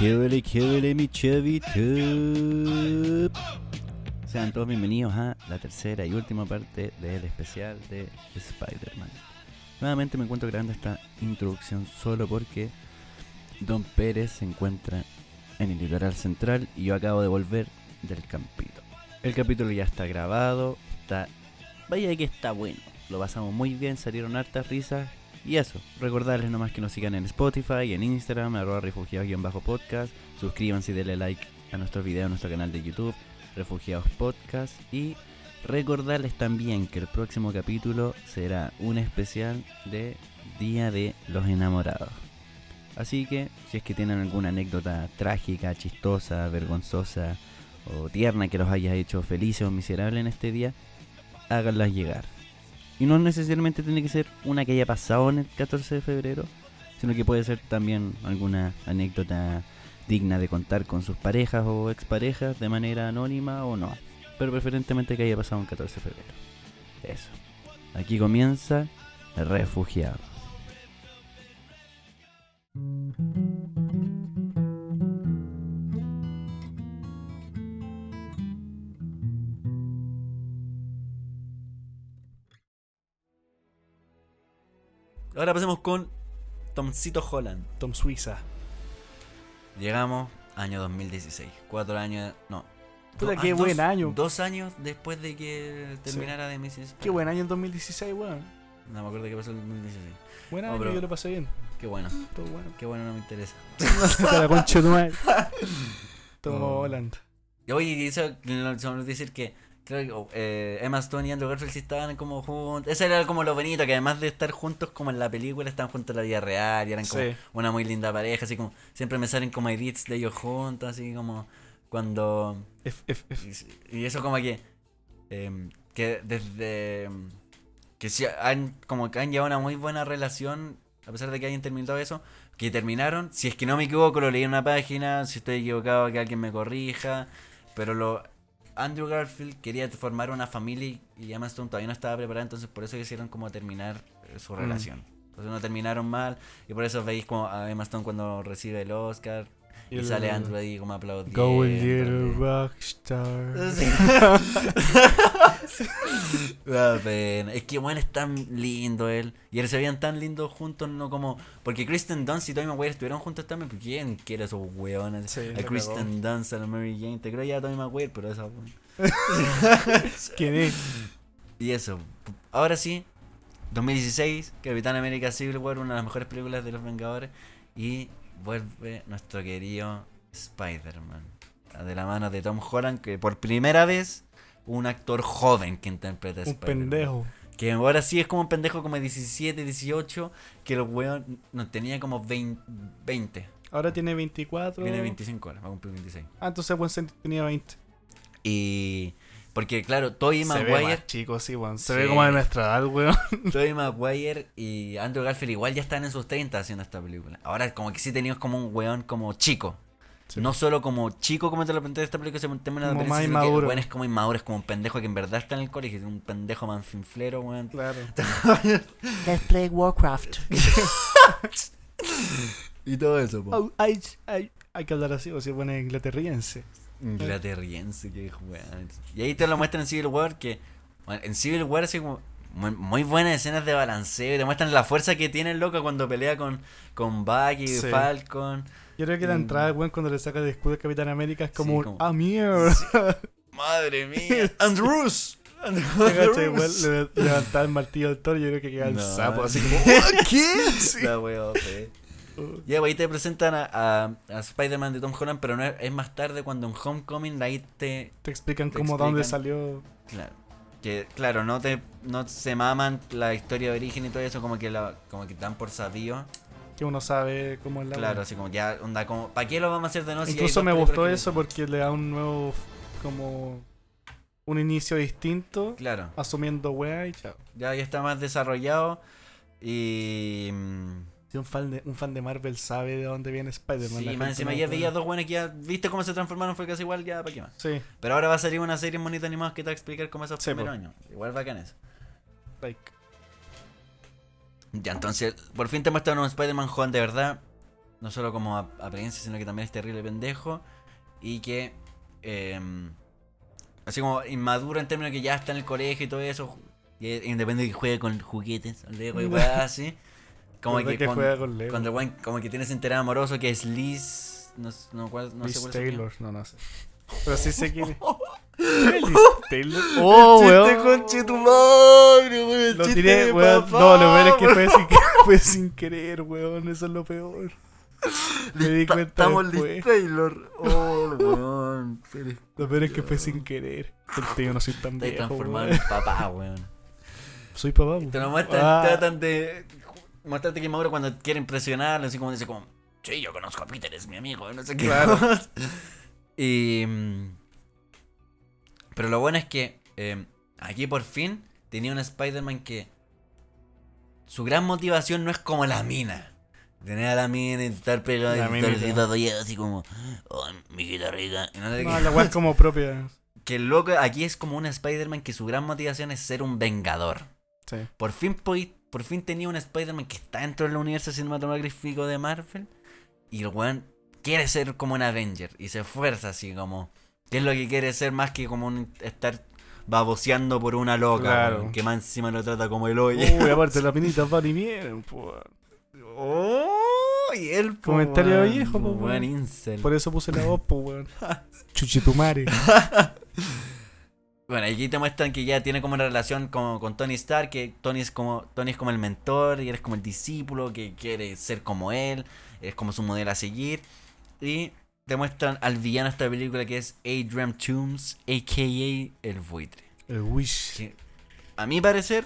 Kibble, kibble, mi chavito. Sean todos bienvenidos a la tercera y última parte del especial de Spider-Man. Nuevamente me encuentro grabando esta introducción solo porque Don Pérez se encuentra en el litoral central y yo acabo de volver del campito. El capítulo ya está grabado, está... Vaya que está bueno. Lo pasamos muy bien, salieron hartas risas y eso, recordarles nomás que nos sigan en Spotify, en Instagram, arroba refugiados-podcast. Suscríbanse y denle like a nuestros videos, a nuestro canal de YouTube, Refugiados Podcast. Y recordarles también que el próximo capítulo será un especial de Día de los Enamorados. Así que, si es que tienen alguna anécdota trágica, chistosa, vergonzosa o tierna que los haya hecho felices o miserables en este día, háganlas llegar. Y no necesariamente tiene que ser una que haya pasado en el 14 de febrero, sino que puede ser también alguna anécdota digna de contar con sus parejas o exparejas de manera anónima o no. Pero preferentemente que haya pasado un 14 de febrero. Eso. Aquí comienza Refugiado. Ahora pasemos con Tomcito Holland. Tom Suiza. Llegamos año 2016. Cuatro años. No. Puta, Do- qué ah, buen dos- año. Dos años después de que terminara de Mrs. Qué buen año en 2016, weón. No me acuerdo qué pasó en el 2016. Buen No, año, pero- yo lo pasé bien. Qué bueno. Todo bueno. Qué bueno, no me interesa. Te la concha de tu madre. Tom No. Holland. Oye, eso olvidó decir que creo que oh, eh, Emma Stone y Andrew Garfield sí estaban como juntos. Eso era como lo bonito, que además de estar juntos como en la película, estaban juntos en la vida real y eran como Sí. una muy linda pareja, así como siempre me salen como edits de ellos juntos, así como cuando... F, F, F. Y, y eso como que... em, que desde... em, que sí han, como que han llevado una muy buena relación, a pesar de que hayan terminado eso, que terminaron, si es que no me equivoco, lo leí en una página, si estoy equivocado que alguien me corrija, pero lo... Andrew Garfield quería formar una familia y- Emma Stone todavía no estaba preparada, entonces por eso quisieron como terminar eh, su Mm. relación. Entonces no terminaron mal y por eso veis como a Emma Stone cuando recibe el Oscar y, sale Andrew ahí como aplaudiendo. Go a little rockstar. Da pena. Es que bueno, es tan lindo él. Y él se veían tan lindos juntos, no como. Porque Kristen Dunst y Tobey Maguire estuvieron juntos también. ¿Por quién quiere esos hueones? Sí, a Kristen Dunst, a la Mary Jane. Te creo ya a Tobey Maguire, pero eso. ¿Quién es? Y eso. Ahora sí, 2016, Capitán América Civil War, una de las mejores películas de los Vengadores. Y vuelve nuestro querido Spider-Man. De la mano de Tom Holland, que por primera vez un actor joven que interpreta a Un Spider-Man. pendejo. Que ahora sí es como un pendejo como de 17, 18, que el weón no tenía como 20. 20. Ahora tiene 24. Tiene 25 ahora, va a cumplir 26. Ah, entonces buen sentido tenía 20. Y. Porque claro, Tobey Se ve Maguire. más chico, sí, weón. Se Sí. ve como de nuestra edad, weón. Tobey Maguire y Andrew Garfield igual ya están en sus 30 haciendo esta película. Ahora como que sí teníamos como un weón como chico. Sí. No solo como chico como te lo planteé de esta película, se mantiene una Como apariencia, más que el inmaduro. weón es como inmaduro, es como un pendejo que en verdad está en el colegio, es un pendejo manfinflero, weón. Claro. Let's play Warcraft. Y todo eso, po. Oh, hay, hay, hay que hablar así, o se pone inglaterriense. Inglaterriense, que weón. Y ahí te lo muestran en Civil War que bueno, en Civil War así como muy, muy buenas escenas de balanceo y te muestran la fuerza que tiene el loco cuando pelea con, con Bucky, Sí. Falcon. Yo creo que la entrada, weón, cuando le saca el escudo de Capitán América es como Sí, como- ¡Ah, mierda! Madre mía. Andrews. ¿Te cachai, weón? Le levantaba el martillo del toro y yo creo que queda el No. sapo así como. ¿Qué? Sí. La wea. Ya, pues, ahí te presentan a, a, a Spider-Man de Tom Holland, pero no es, es más tarde cuando en Homecoming ahí te, Te explican Te cómo dónde explican. salió. Claro. Que claro, no te no se maman la historia de origen y todo eso como que la, como que dan por sabido. Que uno sabe cómo es la. Claro, así como ya onda como ¿para qué lo vamos a hacer de nuevo? Incluso me gustó eso porque le da un nuevo. Como. Un inicio distinto. Claro. Asumiendo weá y chao. Ya ya está más desarrollado y mm, Si un fan, de, un fan de Marvel sabe de dónde viene Spider-Man. sí, más encima no ya veía dos buenas que ya viste cómo se transformaron fue casi igual ya para qué más. Sí, Pero ahora va a salir una serie bonita animados que te va a explicar cómo esos Sí, primeros años. Igual bacán eso. like. Ya, entonces, por fin te muestran un Spider-Man joven de verdad. no solo como ap- apariencia, sino que también es terrible pendejo. Y que, em, así como inmaduro en términos que ya está en el colegio y todo eso. Y es independiente de que juegue con juguetes, Lego y así. Como ¿Verdad que, que con- juega con Lego? cuando el weón como que tiene ese interés amoroso que es Liz. No, no, cuál- no sé Liz cuál es su apellido. Taylor, no, no sé. Pero sí sé quién es. ¿Quién es Liz Taylor? Oh, weón. conche tu madre, weón. el Lo chiste tiré, de weón. papá, No, lo peor es que fue sin, fue sin querer, weón. Eso es lo peor. Me di Ta- cuenta Estamos. Liz Taylor. Oh, weón. Lo peor es que fue sin querer. Gente, yo no soy tan Está viejo, transformado weón. en papá, weón. Soy papá, weón. Te lo muestran, Ah, tratan de mostrarte que Mauro cuando quiere impresionarlo, así como dice como, sí, yo conozco a Peter, es mi amigo, no sé qué. Claro. y mm, pero lo bueno es que eh, aquí por fin tenía un Spider-Man que su gran motivación no es como la mina. Tener a la mina y estar pegado y estar y así como, oh, mi guitarrita. No sé No, la es como propia. Que el loco aquí es como un Spider-Man que su gran motivación es ser un vengador. Sí. Por fin, poi- por fin tenía un Spider-Man que está dentro del universo cinematográfico de Marvel. Y el weón quiere ser como un Avenger. Y se esfuerza así como. ¿Qué es lo que quiere ser más que como un- estar baboseando por una loca? Claro. que más encima lo trata como el hoyo. Uy, aparte las pinitas van y vienen, po. ¡Oh! Y él, po, Comentario viejo, po, Weón weón. incel. Por eso puse la voz, po, weón. Chuchitumare. Bueno, aquí te muestran que ya tiene como una relación con, con Tony Stark, que Tony es como Tony es como el mentor y él es como el discípulo que quiere ser como él, es como su modelo a seguir. Y te muestran al villano de esta película que es Adrian Toomes, a.k.a. el buitre. El Wish. Que, a mi parecer,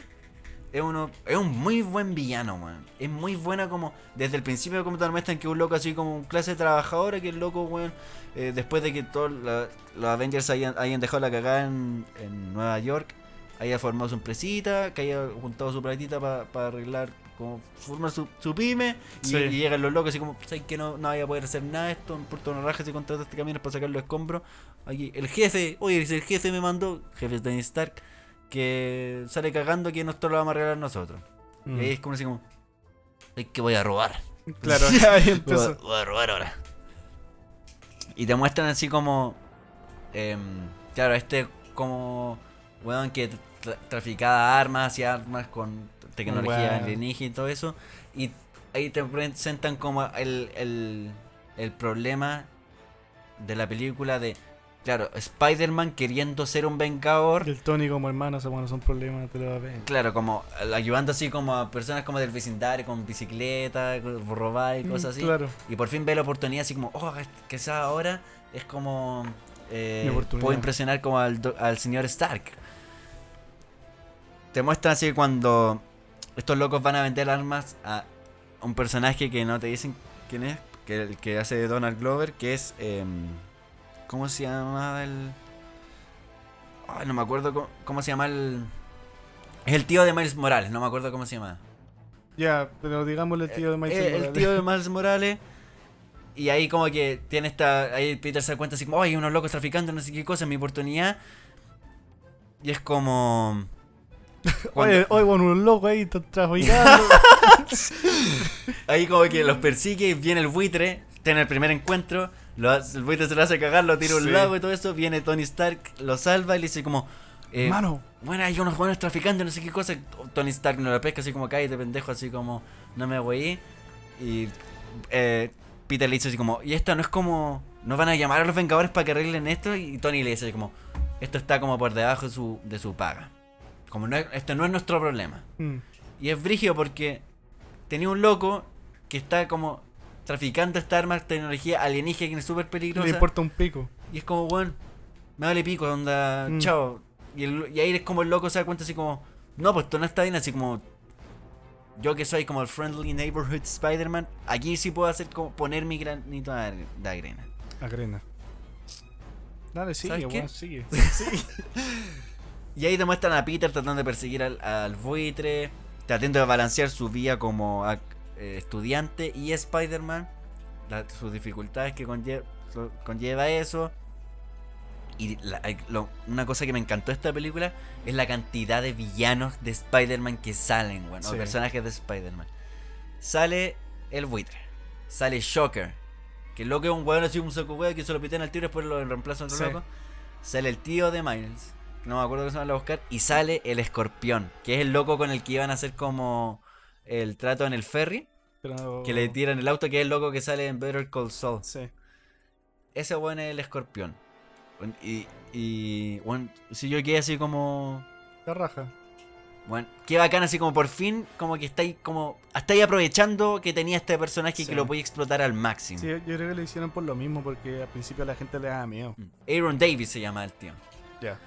es, uno, es un muy buen villano, weón. Es muy buena como, desde el principio como te muestran que un loco así como un clase trabajadora, que el loco, weón, eh, después de que todos los Avengers hayan, hayan dejado la cagada en, en Nueva York, haya formado su empresita, que haya juntado su platita para arreglar, como formar su, su pyme, y, Sí. y llegan los locos así como, ¿sabes que no, no vaya a poder hacer nada de esto? Me importa una raja si contrataste camiones para sacar los escombros. Aquí, el jefe, oye, el jefe me mandó, jefe de Stark, que sale cagando que nosotros lo vamos a arreglar nosotros. Mm. Y ahí es como así como, es que voy a robar. Claro, ahí Voy a, empezó. voy a robar ahora. Y te muestran así como, em, claro, este como, weón, que tra- traficaba armas y armas con tecnología Weón. alienígena y todo eso. Y ahí te presentan como el, el, el problema de la película de, claro, Spider-Man queriendo ser un vengador. Y el Tony como hermano, o sea, bueno, son problemas, te lo va a ver. Claro, como eh, ayudando así como a personas como del vecindario con bicicleta, robar y cosas así. Mm, Claro. Y por fin ve la oportunidad así como, oh, quizás ahora es como... eh, puedo impresionar como al, al señor Stark. Te muestran así cuando estos locos van a vender armas a un personaje que no te dicen quién es, que el que hace de Donald Glover, que es... em, ¿Cómo se llama el...? Ay, no me acuerdo cómo, cómo se llama el... Es el tío de Miles Morales, no me acuerdo cómo se llama. Ya, pero digámosle el tío de Miles Eh, el Morales. tío de Miles Morales. Y ahí como que tiene esta... Ahí Peter se da cuenta así como, "Oh, hay unos locos traficando, no sé qué cosa, mi oportunidad. Y es como... cuando- Oye, oye, bueno, un loco ahí, traficando. Ahí como que los persigue, viene el buitre, tiene el primer encuentro, lo hace- el buitre se lo hace cagar, lo tira a un Sí. lago y todo eso, viene Tony Stark, lo salva y le dice como... eh, Mano, bueno, hay unos buenos traficando, no sé qué cosa. Tony Stark no lo pesca así como cállate pendejo, así como no me voy. Y eh, Peter le dice así como, y esto no es como, no van a llamar a los Vengadores para que arreglen esto. Y Tony le dice así como, esto está como por debajo de su, de su paga. Como no es- esto no es nuestro problema. mm, Y es brígido porque tenía un loco que está como traficando esta arma, tecnología alienígena que es súper le peligrosa. importa un pico. Y es como, weón, me vale pico, onda, Mm. chao. Y, el- y ahí es como el loco se da cuenta así como, no, pues esto no está bien, así como, yo que soy como el Friendly Neighborhood Spider-Man, aquí sí puedo hacer como poner mi granito de arena. Agrena. Dale, sigue, weón, sigue. Y ahí te muestran a Peter tratando de perseguir al, al buitre, tratando de balancear su vida como eh, estudiante y Spider-Man, sus dificultades que conlleva eso. Y la- lo- una cosa que me encantó de esta película es la cantidad de villanos de Spider-Man que salen, bueno, Sí. personajes de Spider-Man. Sale el buitre, sale Shocker. Que el loco es un weón así, un saco weón que se lo pitean al tiro y después lo reemplazan Sí. loco. Sale el tío de Miles, que no me acuerdo que se llama a buscar, y sale el escorpión, que es el loco con el que iban a hacer como el trato en el ferry, Pero... que le tiran el auto, que es el loco que sale en Better Call Saul. Sí. Ese weón es el escorpión. Y, y weón, si yo quedé así como... La raja. Bueno, qué bacán, así como por fin, como que estáis como. Estáis aprovechando que tenía este personaje y Sí. que lo podía explotar al máximo. Sí, yo creo que lo hicieron por lo mismo, porque al principio a la gente le daba miedo. Mm. Aaron Davis se llama el tío. Ya.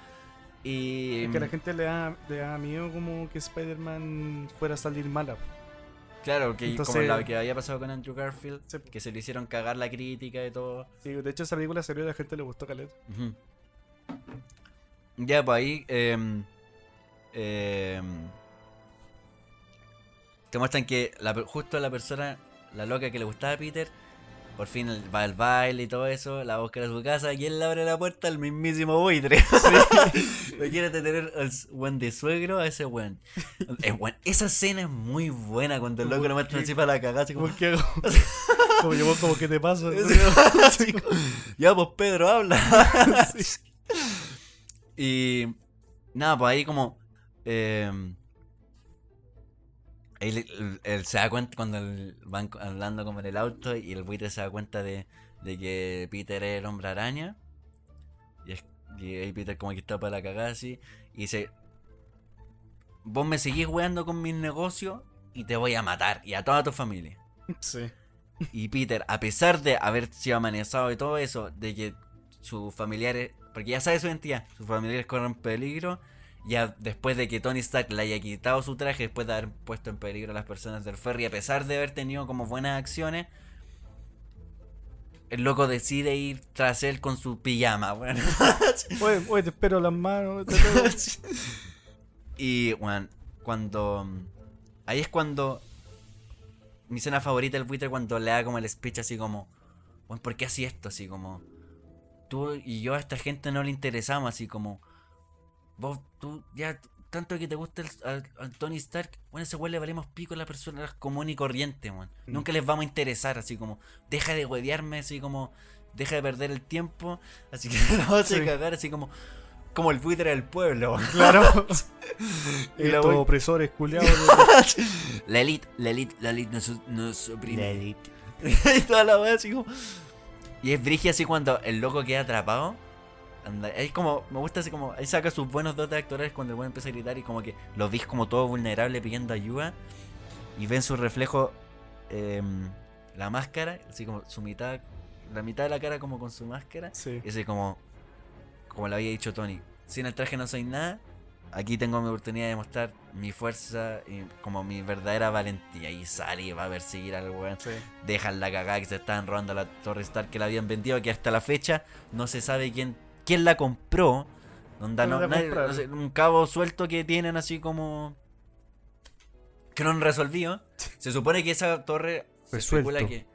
Y. Es que a la gente le da, le da miedo como que Spider-Man fuera a salir mala. Claro, que como lo que había pasado con Andrew Garfield, Sí. que se le hicieron cagar la crítica y todo. Sí, de hecho esa película salió y a la gente le gustó caleta. Ya, pues ahí. em, em, te muestran que la justo la persona, la loca que le gustaba a Peter, por fin el- va al baile y todo eso, la busca a su casa y él le abre la puerta al mismísimo buitre. Lo quiere tener al buen de suegro a ese buen. esa escena es muy buena cuando el loco lo muestra así para la cagada. Así como, que hago. como yo, como que te paso. Así como, ya pues Pedro habla. Y nada, pues ahí como eh, él, él- él se da cuenta cuando van hablando como en el auto y el buitre se da cuenta de, de que Peter es el hombre araña. Y, es, y ahí Peter como que está para la cagada así. Y dice, vos me seguís weando con mis negocios y te voy a matar y a toda tu familia. Sí. Y Peter, a pesar de haber sido amenazado y todo eso, de que sus familiares, porque ya sabe su identidad, sus familiares corren peligro, ya después de que Tony Stark le haya quitado su traje, después de haber puesto en peligro a las personas del ferry, a pesar de haber tenido como buenas acciones, el loco decide ir tras él con su pijama, bueno. Oye, oye, te espero las manos. te espero. Y, bueno, cuando... Ahí es cuando... Mi escena favorita del buitre cuando le da como el speech así como... Bueno, ¿por qué así esto? Así como... Tú y yo a esta gente no le interesamos así como... Vos, tú, ya, tanto que te gusta el, a- a Tony Stark, bueno, ese güey le valemos pico a las personas común y corriente, man. Mm. Nunca les vamos a interesar, así como... Deja de huevearme, así como... Deja de perder el tiempo, así que la vas a cagar, así como... Como el buitre del pueblo. Claro. Y Estos voy- opresores culiados. La elite, la elite, la elite nos, nos oprime. La elite. y toda la wea así como. Y es brigia así cuando el loco queda atrapado. Anda, es como, me gusta así como, ahí saca sus buenos dotes actorales cuando el weón empieza a gritar y como que lo ves como todo vulnerable pidiendo ayuda. Y ven su reflejo, em, la máscara, así como su mitad, la mitad de la cara como con su máscara. Sí. Y así como, como le había dicho Tony, sin el traje no soy nada. Aquí tengo mi oportunidad de mostrar mi fuerza y como mi verdadera valentía. Y sale y va a perseguir al weón. Sí. Dejan la cagada que se estaban robando la Torre Stark que la habían vendido. Que hasta la fecha no se sabe quién, quién la compró. ¿Quién no, la nadie- compraron? no sé, un cabo suelto que tienen así como. Que no han resolvido. Se supone que esa torre. Se especula Resuelto.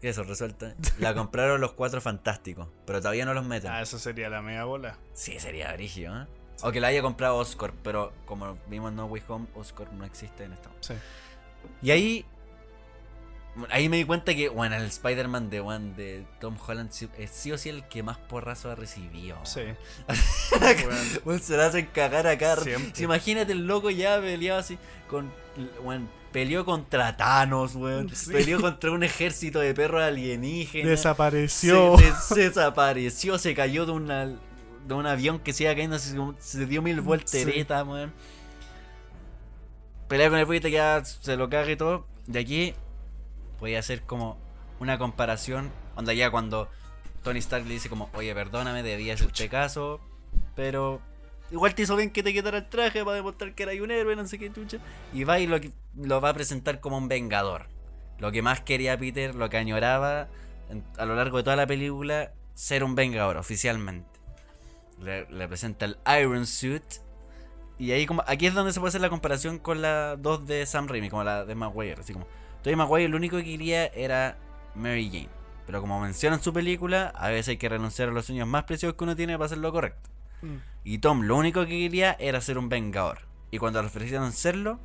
que. Eso, resuelta. La compraron los cuatro fantásticos. Pero todavía no los meten. Ah, eso sería la mega bola. Sí, sería brígido, ¿eh? O que la haya comprado Oscar, pero como vimos en No Way Home, Oscar no existe en esta. Sí. Y ahí. Ahí me di cuenta que, bueno, el Spider-Man de, One de Tom Holland sí- es sí o sí el que más porrazo ha recibido. Sí. Bueno, se la hacen cagar acá. Siempre. Si imagínate el loco ya peleado así con. Bueno, peleó contra Thanos, weón. Sí. Peleó contra un ejército de perros alienígenas. Desapareció. Se, des- se desapareció, se cayó de una de un avión que se iba cayendo, se, se dio mil volteretas, weón. Pelea con el buitre que ya se lo caga y todo. De aquí voy a hacer como una comparación. Onda ya cuando Tony Stark le dice como, oye, perdóname, debía hacerte caso, pero igual te hizo bien que te quitara el traje para demostrar que era un héroe, no sé qué chucha. Y va y lo, lo va a presentar como un vengador. Lo que más quería Peter, lo que añoraba en- a lo largo de toda la película, ser un vengador oficialmente. Le, le presenta el Iron Suit. Y ahí como, aquí es donde se puede hacer la comparación con la 2 de Sam Raimi, como la de Maguire. Así como, Tobey Maguire lo único que quería era Mary Jane. Pero como menciona en su película, a veces hay que renunciar a los sueños más preciosos que uno tiene para hacer lo correcto. Mm. Y Tom lo único que quería era ser un vengador. Y cuando le ofrecieron serlo,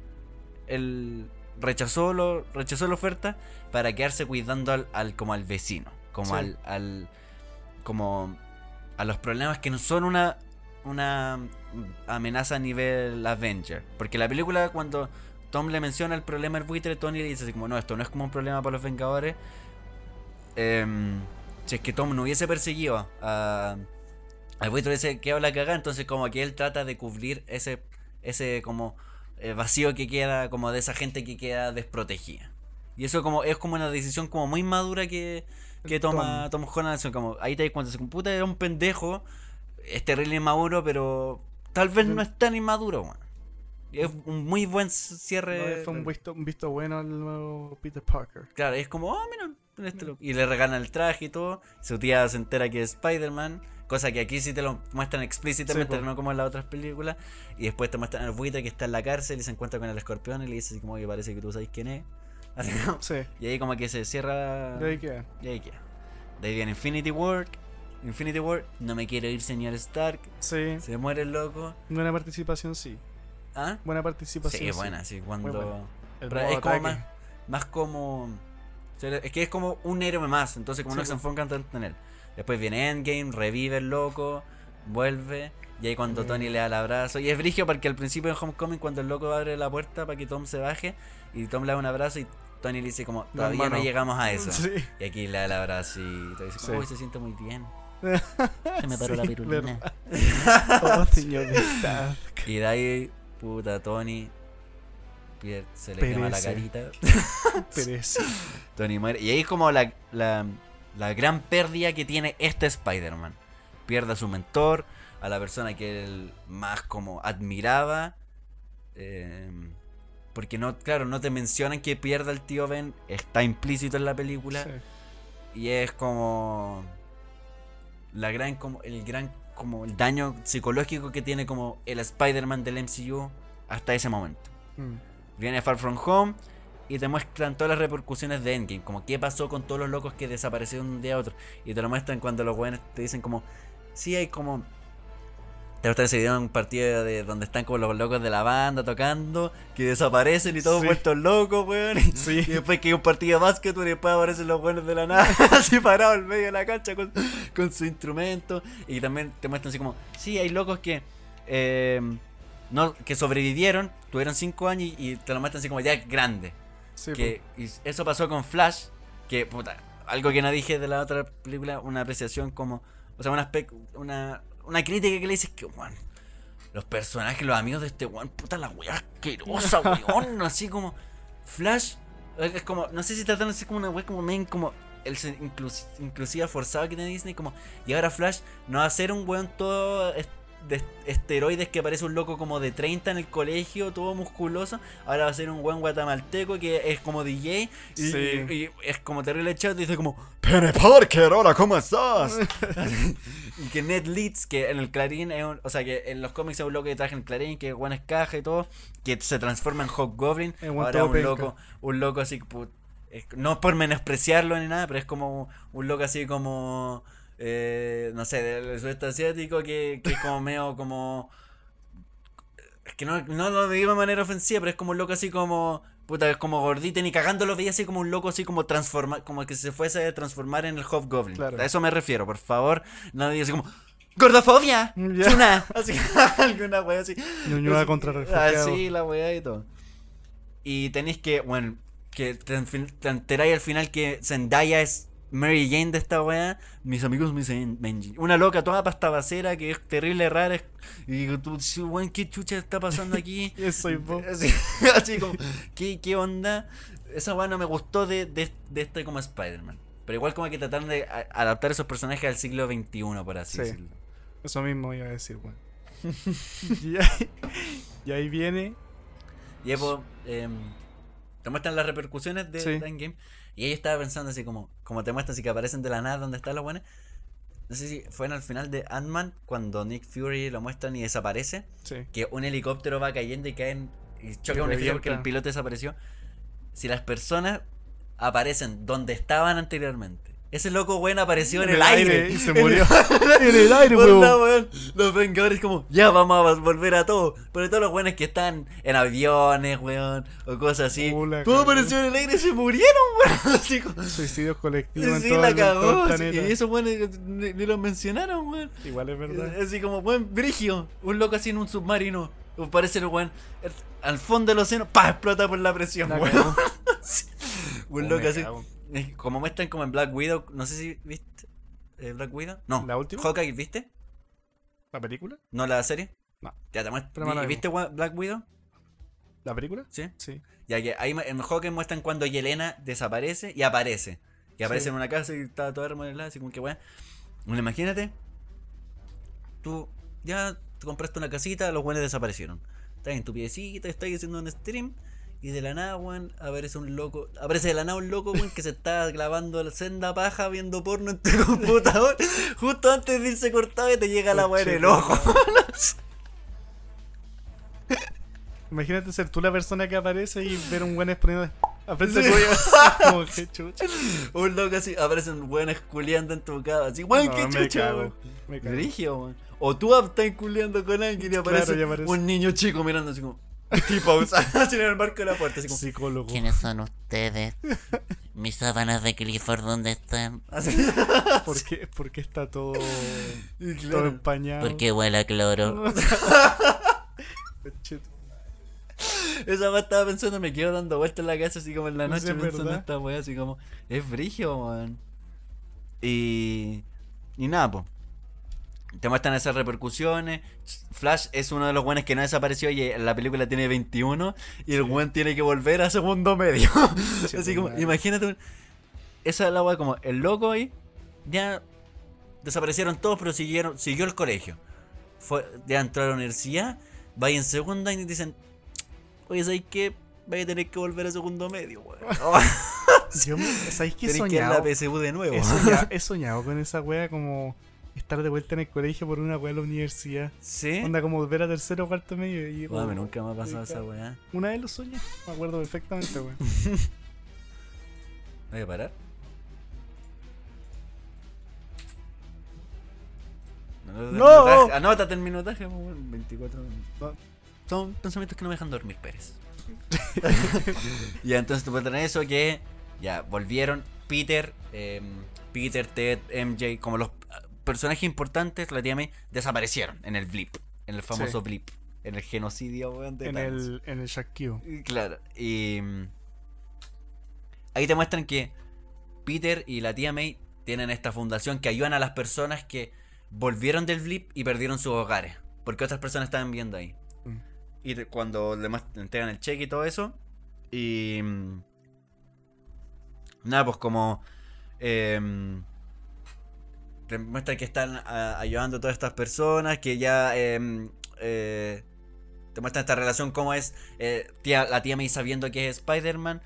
él rechazó, lo, rechazó la oferta para quedarse cuidando al, al- como al vecino. Como Sí. al, al. como. a los problemas que no son una. una amenaza a nivel Avenger. Porque la película cuando Tom le menciona el problema al buitre, Tony le dice así como, no, esto no es como un problema para los Vengadores. Em, si es que Tom no hubiese perseguido a, al buitre ese que habla cagada, entonces como que él trata de cubrir ese, ese como eh, vacío que queda, como de esa gente que queda desprotegida. Y eso como es como una decisión como muy madura que, que toma Tom, Holland. así Como, ahí te das cuenta, así como, puta, era un pendejo, es terrible inmaduro, pero tal vez no es tan inmaduro, weón. Es un muy buen No, cierre. fue un visto, un visto bueno al nuevo Peter Parker. Claro, es como, oh, mira, este. Y le regalan el traje y todo. Su tía se entera que es Spider-Man. Cosa que aquí sí te lo muestran explícitamente, Sí, no como en las otras películas. Y después te muestran al buitre que está en la cárcel y se encuentra con el escorpión y le dice así como que parece que tú sabes quién es. Así como- Sí, y ahí como que se cierra. de ahí queda. Y ahí queda. De ahí viene Infinity War. Infinity War, no me quiero ir, señor Stark. Sí, Se muere el loco. buena participación, sí. ¿Ah? Buena participación. Sí, buena, sí, cuando. Pero es como más, más como. Es que es como un héroe más, entonces como Sí, no se enfocan tanto en él. Después viene Endgame, revive el loco, vuelve. Y ahí cuando Mm. Tony le da el abrazo. Y es brigio porque al principio en Homecoming, cuando el loco abre la puerta para que Tom se baje, y Tom le da un abrazo y Tony le dice como, todavía no llegamos a eso. Sí. Y aquí le da el abrazo y te dice, Sí. uy, se siente muy bien. Se me paró la pirulina. Oh, señor. Y de ahí, puta, Tony pier- se le quema la Perece. carita. Perece. Tony muere. Y ahí es como la, la, la gran pérdida que tiene este Spider-Man. Pierde a su mentor, a la persona que él más como admiraba. eh, porque no, claro, no te mencionan que pierda el tío Ben. Está implícito en la película. Sí. Y es como. La gran, como. El gran. Como el daño psicológico que tiene como el Spider-Man del MCU hasta ese momento. Mm. Viene Far From Home y te muestran todas las repercusiones de Endgame, como qué pasó con todos los locos que desaparecieron de un día a otro. Y te lo muestran cuando los buenos te dicen como, sí hay como... Te muestran ese video en un partido de donde están como los locos de la banda tocando, que desaparecen y todos Sí. vueltos locos, weón. Sí. Y después que hay un partido de básquetbol y después aparecen los buenos de la nada, así parados en medio de la cancha con, con su instrumento. Y también te muestran así como, sí, hay locos que... eh, no, que sobrevivieron, tuvieron 5 años y, y te lo muestran así como ya grande. Sí, Que y eso pasó con Flash, que puta, algo que no dije de la otra película, una apreciación como, o sea, una, espe- una, una crítica que le dices que, weón, los personajes, los amigos de este weón, puta la weá asquerosa, weón, así como Flash, es como, no sé si tratan así como una weá como medio como el inclusiva forzado que tiene Disney, como, y ahora Flash no va a ser un weón todo de esteroides que parece un loco como de 30 en el colegio, todo musculoso. Ahora va a ser un buen guatemalteco que es como DJ y, Sí. y- y es como terrible chat y dice como Pene Parker, hola, ¿cómo estás? y que Ned Leeds, que en el Clarín es un- o sea que en los cómics es un loco que traje en el Clarín, que Juan es caja y todo, que se transforma en. Es buen Ahora un penca. loco, un loco así no por menospreciarlo ni nada, pero es como un loco así como eh, no sé, del sudeste asiático que, que es como medio como es que no, no lo digo de manera ofensiva, pero es como un loco así como puta, es como gordito ni cagando lo veía así como un loco así como transforma, como que se fuese a transformar en el Hobgoblin. Claro. A eso me refiero, por favor, no diga así como gordofobia. Tuna", así alguna wea así. Ñuñoa contra. Así la weá y todo. Y tenéis que, bueno, que te, te enteráis al final que Zendaya es Mary Jane de esta weá. Mis amigos me dicen Benji. Una loca toda pastabacera que es terrible rara. es- Y digo, tú, weón, ¿qué chucha está pasando aquí? Soy vos. Así, así como, ¿qué, qué onda? Esa weá no me gustó de, de, de este como Spider-Man. Pero igual como que trataron de a- adaptar esos personajes al siglo XXI, por así Sí. decirlo. Eso mismo iba a decir, weón. y, ahí, y ahí viene. Y ahí, po, em, te muestran las repercusiones de, Sí. de Endgame. Y ahí estaba pensando así como, como te muestran así que aparecen de la nada donde están los buenos. No sé si fue en el final de Ant-Man cuando Nick Fury lo muestran y desaparece. Sí. Que un helicóptero va cayendo y caen y choca un edificio porque el piloto desapareció. Si las personas aparecen donde estaban anteriormente, ese loco weón apareció en, En el, el aire. aire y se murió. En el aire, la weón, Los Vengadores como, ya vamos a volver a todo. Pero todos los weones que están en aviones, weón, o cosas así. Todo apareció en el aire y se murieron, weón. Así Suicidios colectivos sí, en todo, la el, en todo el cagó. Y esos weones ni, ni los mencionaron, weón. Igual es verdad. Así como, weón, brigio. Un loco así en un submarino. Parece el weón. Al fondo del océano, pa, explota por la presión, La weón. Un Oh, loco así. Como muestran como en Black Widow. No sé si viste. eh, Black Widow. No. ¿La última? Hawkeye, ¿viste? ¿La película? ¿No la serie? No. Ya te muestro. Pero me la ¿vi- veo. ¿Viste Black Widow? ¿La película? Sí. Sí. Ya que ahí en Hawkeye muestran cuando Yelena desaparece y aparece. Y aparece Sí. en una casa y está toda remodelada, así como que. Bueno, imagínate. Tú ya te compraste una casita, los buenos desaparecieron. Estás en tu piecita, estás haciendo un stream. Y de la nada, weón, aparece un loco. Aparece de la nada un loco, weón, que se está clavando la senda paja viendo porno en tu computador. Justo antes de irse cortado y te llega la weá en el ojo. Imagínate ser tú la persona que aparece y ver un buen exponiendo a frente Sí. Como que chucha. Un loco así, aparecen weones culiando en tu casa. Así, weón, No, qué chucha, weón. weón. O tú estás culiando con alguien y aparece, Claro, aparece. un niño chico mirando así como. Tipo, así en el marco de la puerta, así como. Psicólogo. ¿Quiénes son ustedes? Mis sábanas de Clifford, ¿dónde están? Así. ¿Por qué, por qué está todo, Y todo claro, empañado? Porque huele a cloro. Esa weá estaba pensando, me quedo dando vueltas en la casa así como en la Sí, noche es pensando esta weá, así como. Es brigio, weón. Y. Y nada, po. Te muestran esas repercusiones. Flash es uno de los buenos que no desapareció y en la película tiene 21 y el buen tiene que volver a segundo medio. Sí, Así como, madre. imagínate, un- esa es la weá como el loco ahí, ya desaparecieron todos, pero siguieron, siguió el colegio. Fue, ya entró a la universidad, va en segunda y dicen, oye, ¿sabes qué? Vaya a tener que volver a segundo medio, weón. ¿Sabéis qué Tenés que ir a la soñado? PSU de nuevo. He soñado, he soñado con esa wea como estar de vuelta en el colegio por una wea de la universidad. ¿Sí? Onda como volver a tercero o cuarto medio. Y como- nunca me ha pasado esa weá. Una vez lo soñé, me acuerdo perfectamente, weón. ¿Voy a parar? Anótate el ¡No! minutaje- Anótate el minutaje, weón, 24 minutos. Son pensamientos que no me dejan dormir, Pérez. ya, entonces te puedes tener eso que ya volvieron Peter, em, Peter, Ted, MJ, como los personajes importantes, la tía May, desaparecieron en el blip, en el famoso Sí. blip, en el genocidio, weón, de En Thanos. el, en el Shaquille. Y Claro, y mm, ahí te muestran que Peter y la tía May tienen esta fundación que ayudan a las personas que volvieron del blip y perdieron sus hogares, porque otras personas estaban viendo ahí. Mm. Y te- cuando le entregan el cheque y todo eso, y mm, nada, pues como em, te muestran que están a- ayudando a todas estas personas, que ya em, eh, te muestran esta relación, cómo es eh, tía- la tía May sabiendo que es Spider-Man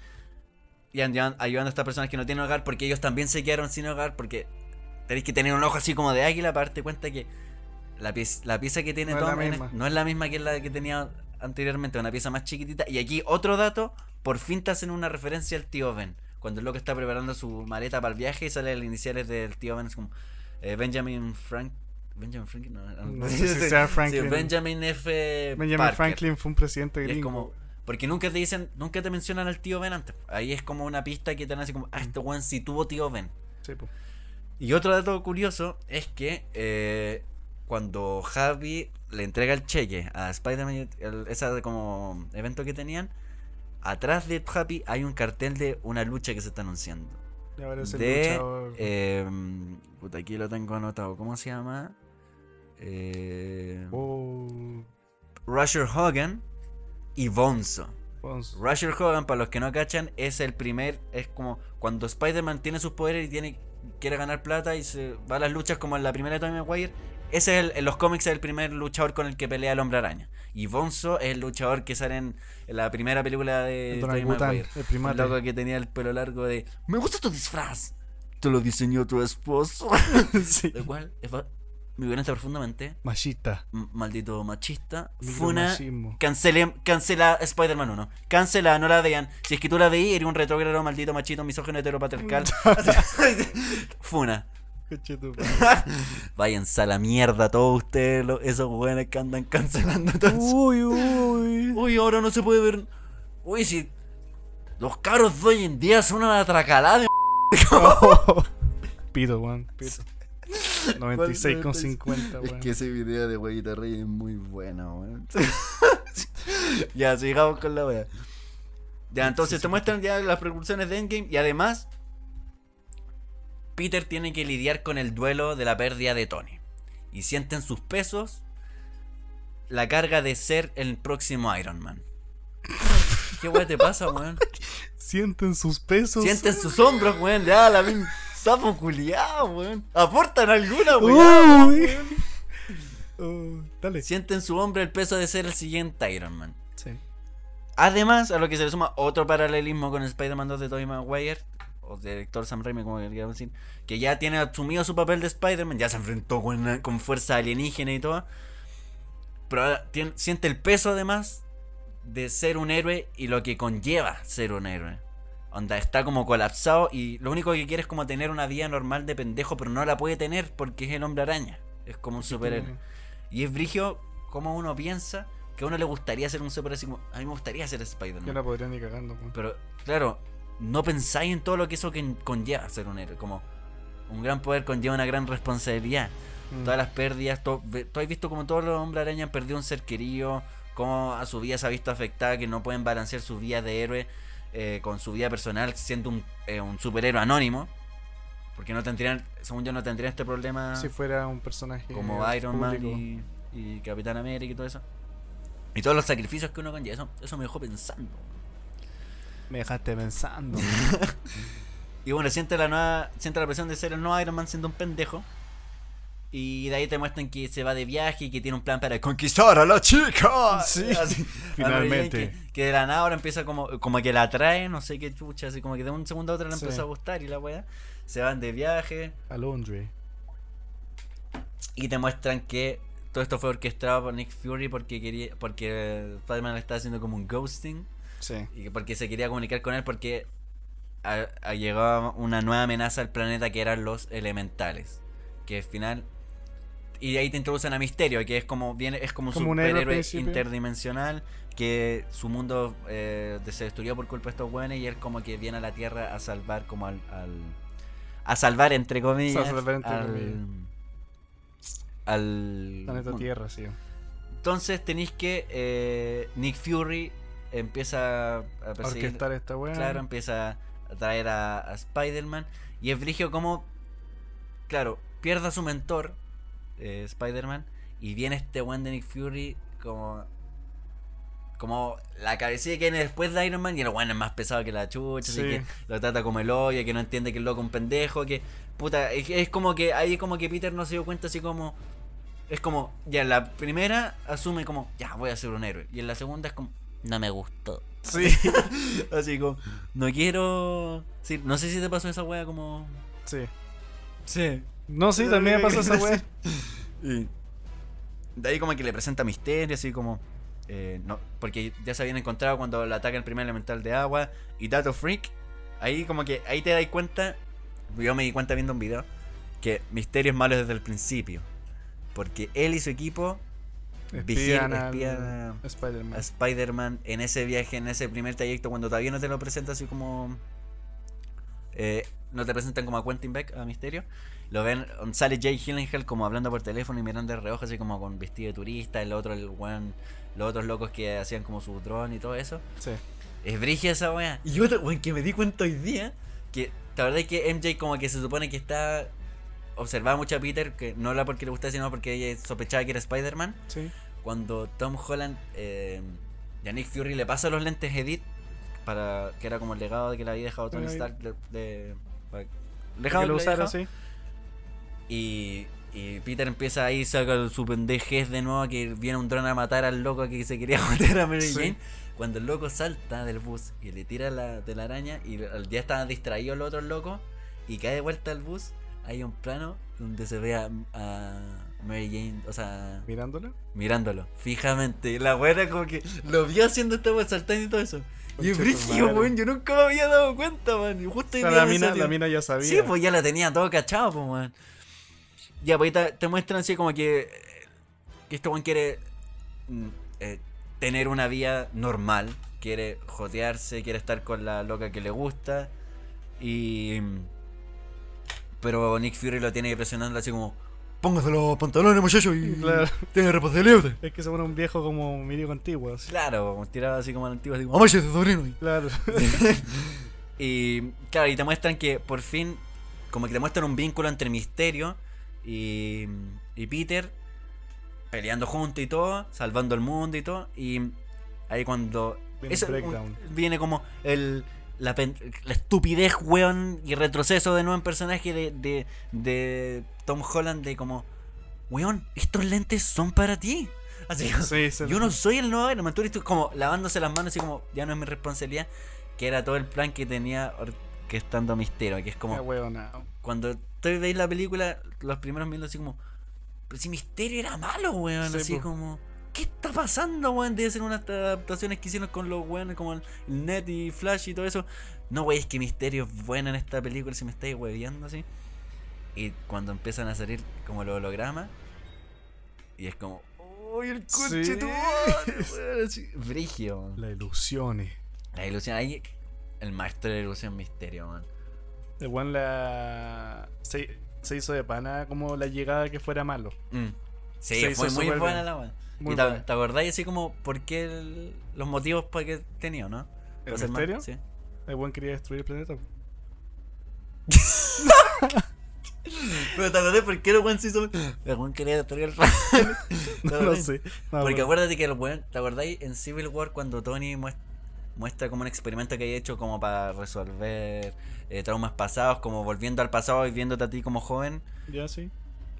y ayudan- ayudando a estas personas que no tienen hogar porque ellos también se quedaron sin hogar porque tenéis que tener un ojo así como de águila para darte cuenta que la pieza, la pieza que tiene No es la Tom misma. no es la misma que la que tenía anteriormente, una pieza más chiquitita. Y aquí otro dato, por fin te hacen una referencia al tío Ben. Cuando el loco está preparando su maleta para el viaje y sale las iniciales del tío Ben, es como eh, Benjamin Frank. Benjamin Franklin, no, no, No sé si sea Sí, Franklin. Benjamin F. Benjamin Parker. Franklin fue un presidente Y es gringo. como. Porque nunca te dicen, nunca te mencionan al tío Ben antes. Ahí es como una pista que te dan así como, ah, este weón sí tuvo tío Ben. Sí, po. Y otro dato curioso es que eh, cuando Javi le entrega el cheque a Spider-Man, ese como evento que tenían, atrás de Happy hay un cartel de una lucha que se está anunciando. De. eh, puta, aquí lo tengo anotado. ¿Cómo se llama? Eh, Oh, Rusher Hogan y Bonzo. Bonzo. Rusher Hogan, para los que no cachan, es el primer. Es como cuando Spider-Man tiene sus poderes y tiene, quiere ganar plata y se va a las luchas como en la primera de Tobey Maguire. Ese es el, en los cómics es el primer luchador con el que pelea el hombre araña. Y Bonzo es el luchador que sale en, en la primera película de El Maguire. el loco que tenía el pelo largo de. Me gusta tu disfraz. Te lo diseñó tu esposo. sí. Lo cual es, profundamente. Machista. Maldito machista. Funa. Cancele, cancela Spider-Man 1. Cancela, no la vean. Si es que tú la veí, eres un retrógrado, maldito machito, misógino, heteropatriarcal. Funa. Váyanse a la mierda todos ustedes, lo- esos weones que andan cancelando todo eso. Uy, uy. Uy, ahora no se puede ver. Uy, si. Los cabros de hoy en día son una tracalada de. Pito, weón. Pito. 96,50, Es weón. que ese video de Huevita Rey es muy bueno, weón. ya, sigamos con la wea. Ya, entonces te muestran ya las precursiones de Endgame y además. Peter tiene que lidiar con el duelo de la pérdida de Tony. Y siente en sus pesos la carga de ser el próximo Iron Man. ¿Qué wea te pasa, weón? Sienten sus pesos. Sienten sus hombros, weón. Ya, la misma. Sapo culiado, weón. Aportan alguna, weón. Uy. Oh, dale. Sienten su hombro el peso de ser el siguiente Iron Man. Sí. Además, a lo que se le suma otro paralelismo con Spider-Man 2 de Tobey Maguire, o director Sam Raimi, como queríamos decir, que ya tiene asumido su papel de Spider-Man, ya se enfrentó con, con fuerza alienígena y todo. Pero ahora tiene- siente el peso además de ser un héroe y lo que conlleva ser un héroe. Onda, está como colapsado y lo único que quiere es como tener una vida normal de pendejo, pero no la puede tener porque es el hombre araña. Es como un superhéroe. Y es brigio como uno piensa que a uno le gustaría ser un superhéroe a mí me gustaría ser Yo Spider-Man. no podría ni cagando, weón. Pero, claro, no pensáis en todo lo que eso que conlleva ser un héroe. Como un gran poder conlleva una gran responsabilidad. Mm. Todas las pérdidas, to- ve- tú has visto como todos los hombres araña han perdido un ser querido, cómo a su vida se ha visto afectada, que no pueden balancear su vida de héroe eh, con su vida personal siendo un, eh, un superhéroe anónimo. Porque no tendrían, según yo, no tendrían este problema Si fuera un personaje. como Iron Man y, y Capitán América y todo eso. Y todos los sacrificios que uno conlleva, eso, eso me dejó pensando. Me dejaste pensando. Y bueno, siente la nueva, siente la presión de ser el nuevo Iron Man siendo un pendejo. Y de ahí te muestran que se va de viaje y que tiene un plan para conquistar a la chica. Sí, Así, finalmente. Que, que de la nada ahora empieza como, como que la atrae, no sé qué chucha, así como que de un segundo a otro Sí. empieza a gustar y la weá. Se van de viaje A Laundry. y te muestran que todo esto fue orquestado por Nick Fury porque quería porque Spider-Man le estaba haciendo como un ghosting. Sí. Y que porque se quería comunicar con él porque a- a- llegaba una nueva amenaza al planeta que eran los elementales. Que al final. Y ahí te introducen a Misterio, que es como viene, es como un Como superhéroe interdimensional que su mundo eh, se destruyó por culpa de estos buenos y él como que viene a la Tierra a salvar como al, al- a salvar entre comillas A salvar entre al, comillas. al Planeta. Tierra, sí. Entonces tenéis que eh, Nick Fury empieza a perseguir Orquestar esta weá. Claro, empieza a traer a, a Spider-Man. Y es brigio como, claro, pierde a su mentor, eh, Spider-Man, y viene este de Nick Fury como... Como la cabecilla que viene después de Iron Man y el weón es más pesado que la chucha, así Sí. que lo trata como el hoyo, que no entiende que el loco es un pendejo, que puta, es, es como que ahí como que Peter no se dio cuenta así como es como ya en la primera asume como ya voy a ser un héroe y en la segunda es como No me gustó. Sí. Así como, no quiero. Sí, no sé si te pasó esa wea como. sí. Sí. No, sí, también me pasó esa weá. Y de ahí como que le presenta misterio, así como. eh, no, porque ya se habían encontrado cuando le ataca el primer elemental de agua. Y Dato Freak. Ahí como que ahí te das cuenta. Yo me di cuenta viendo un video. Que Misterio es malo desde el principio. Porque él y su equipo Espían espían a- a Spider-Man. Spider-Man en ese viaje, en ese primer trayecto, cuando todavía no te lo presenta así como. eh, no te presentan como a Quentin Beck, a Misterio. Lo ven, sale Jay Gyllenhaal como hablando por teléfono y mirando de reojo, así como con vestido de turista. El otro, el weón, los otros locos que hacían como su dron y todo eso. Sí. Es brigia esa weá. Y otra, weón, que me di cuenta hoy día, que la verdad es que MJ como que se supone que está. Observaba mucho a Peter, que no era porque le gustaba, sino porque ella sospechaba que era Spider-Man Sí. cuando Tom Holland eh, y a Nick Fury le pasa los lentes Edit para que era como el legado de que le había dejado Tony. Stark de, de- para- Que lo que usara, dejado. sí. y, y Peter empieza ahí saca su pendejez de nuevo que viene un dron a matar al loco que se quería matar a Mary Sí. Jane cuando el loco salta del bus y le tira la telaraña y al- ya estaba distraído el otro loco y cae de vuelta al bus hay un plano donde se ve a, a, Mary Jane, o sea, Mirándolo. mirándolo fijamente. La buena como que lo vio haciendo esta wea saltando y todo eso. Y es brígido, weón. Yo nunca me había dado cuenta, man. Y justo O sea, la mina, la mina ya sabía. Sí, pues ya la tenía todo cachado, pues, weón. Ya, pues ahí te, te muestran así como que, que este weón quiere mm, eh, tener una vida normal. Quiere jotearse, quiere estar con la loca que le gusta. Y. Pero Nick Fury lo tiene presionando así como: Póngase los pantalones, muchacho, y Claro. tiene responsabilidad. Es que se pone un viejo como medio antiguo. así. Claro, como tirado así como al antiguo, así como: Amáchese, sobrino. y- Claro. Y claro, y te muestran que por fin, como que te muestran un vínculo entre Misterio y, y Peter, peleando juntos y todo, salvando el mundo y todo. Y ahí cuando... Viene eso- el breakdown. viene como el, la, la estupidez, weón, y retroceso de nuevo en personaje de, de, de Tom Holland de como, weón, estos lentes son para ti. Así Sí, se- yo no soy el nuevo Iron Man. Tú eres tú como lavándose las manos así como, ya no es mi responsabilidad. Que era todo el plan que tenía orquestando Misterio. Que es como, cuando tú veis la película, los primeros minutos así como, pero si Misterio era malo, weón. Sí, así po. como, ¿qué está pasando, weón? Debe ser unas adaptaciones que hicieron con los weones como el Net y Flash y todo eso. No, wey, es que Misterio es bueno en esta película, si me estáis hueviando así. Y cuando empiezan a salir como los hologramas, y es como, ¡Uy, el coche Sí. tu Brigio. La ilusiones. La ilusión, ahí, el maestro de la ilusión Misterio, man. El weón la. Se, se hizo de pana como la llegada que fuera malo. Mm. Sí, Se hizo fue muy buena bien. la weón. Muy ¿Y te, acordáis así como por qué el- los motivos para que tenía, no? ¿El más- misterio? Sí. El weón quería destruir el planeta. Pero te acordás por qué el weón se hizo. El weón quería destruir el No lo sé. No, Porque acuérdate que el weón, ¿te acordáis en Civil War cuando Tony muest- muestra como un experimento que había hecho como para resolver eh, traumas pasados, como volviendo al pasado y viéndote a ti como joven? Ya sí.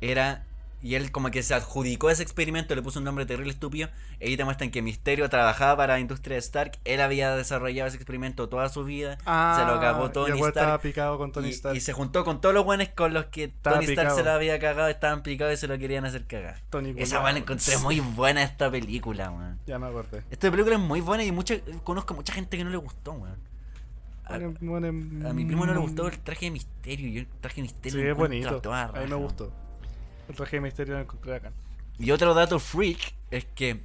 Era. Y él como que se adjudicó ese experimento, le puso un nombre terrible estúpido. Y ahí te muestran que Misterio trabajaba para la industria de Stark. Él había desarrollado ese experimento toda su vida. se lo cagó Ah, y el Tony weón estaba Stark. picado con Tony Y, Stark. y se juntó con todos los buenos con los que Estaba Tony Stark se lo había cagado, estaban picados y se lo querían hacer cagar. Tony Esa la encontré muy buena esta película, weón. Ya me acordé. Esta película es muy buena y mucha, conozco mucha gente que no le gustó, weón. A, mi primo no le mm, gustó el traje de misterio. Yo el traje de misterio Sí, es bonito. a toda A mí me gustó. El traje de misterio lo encontré acá. Y otro dato freak es que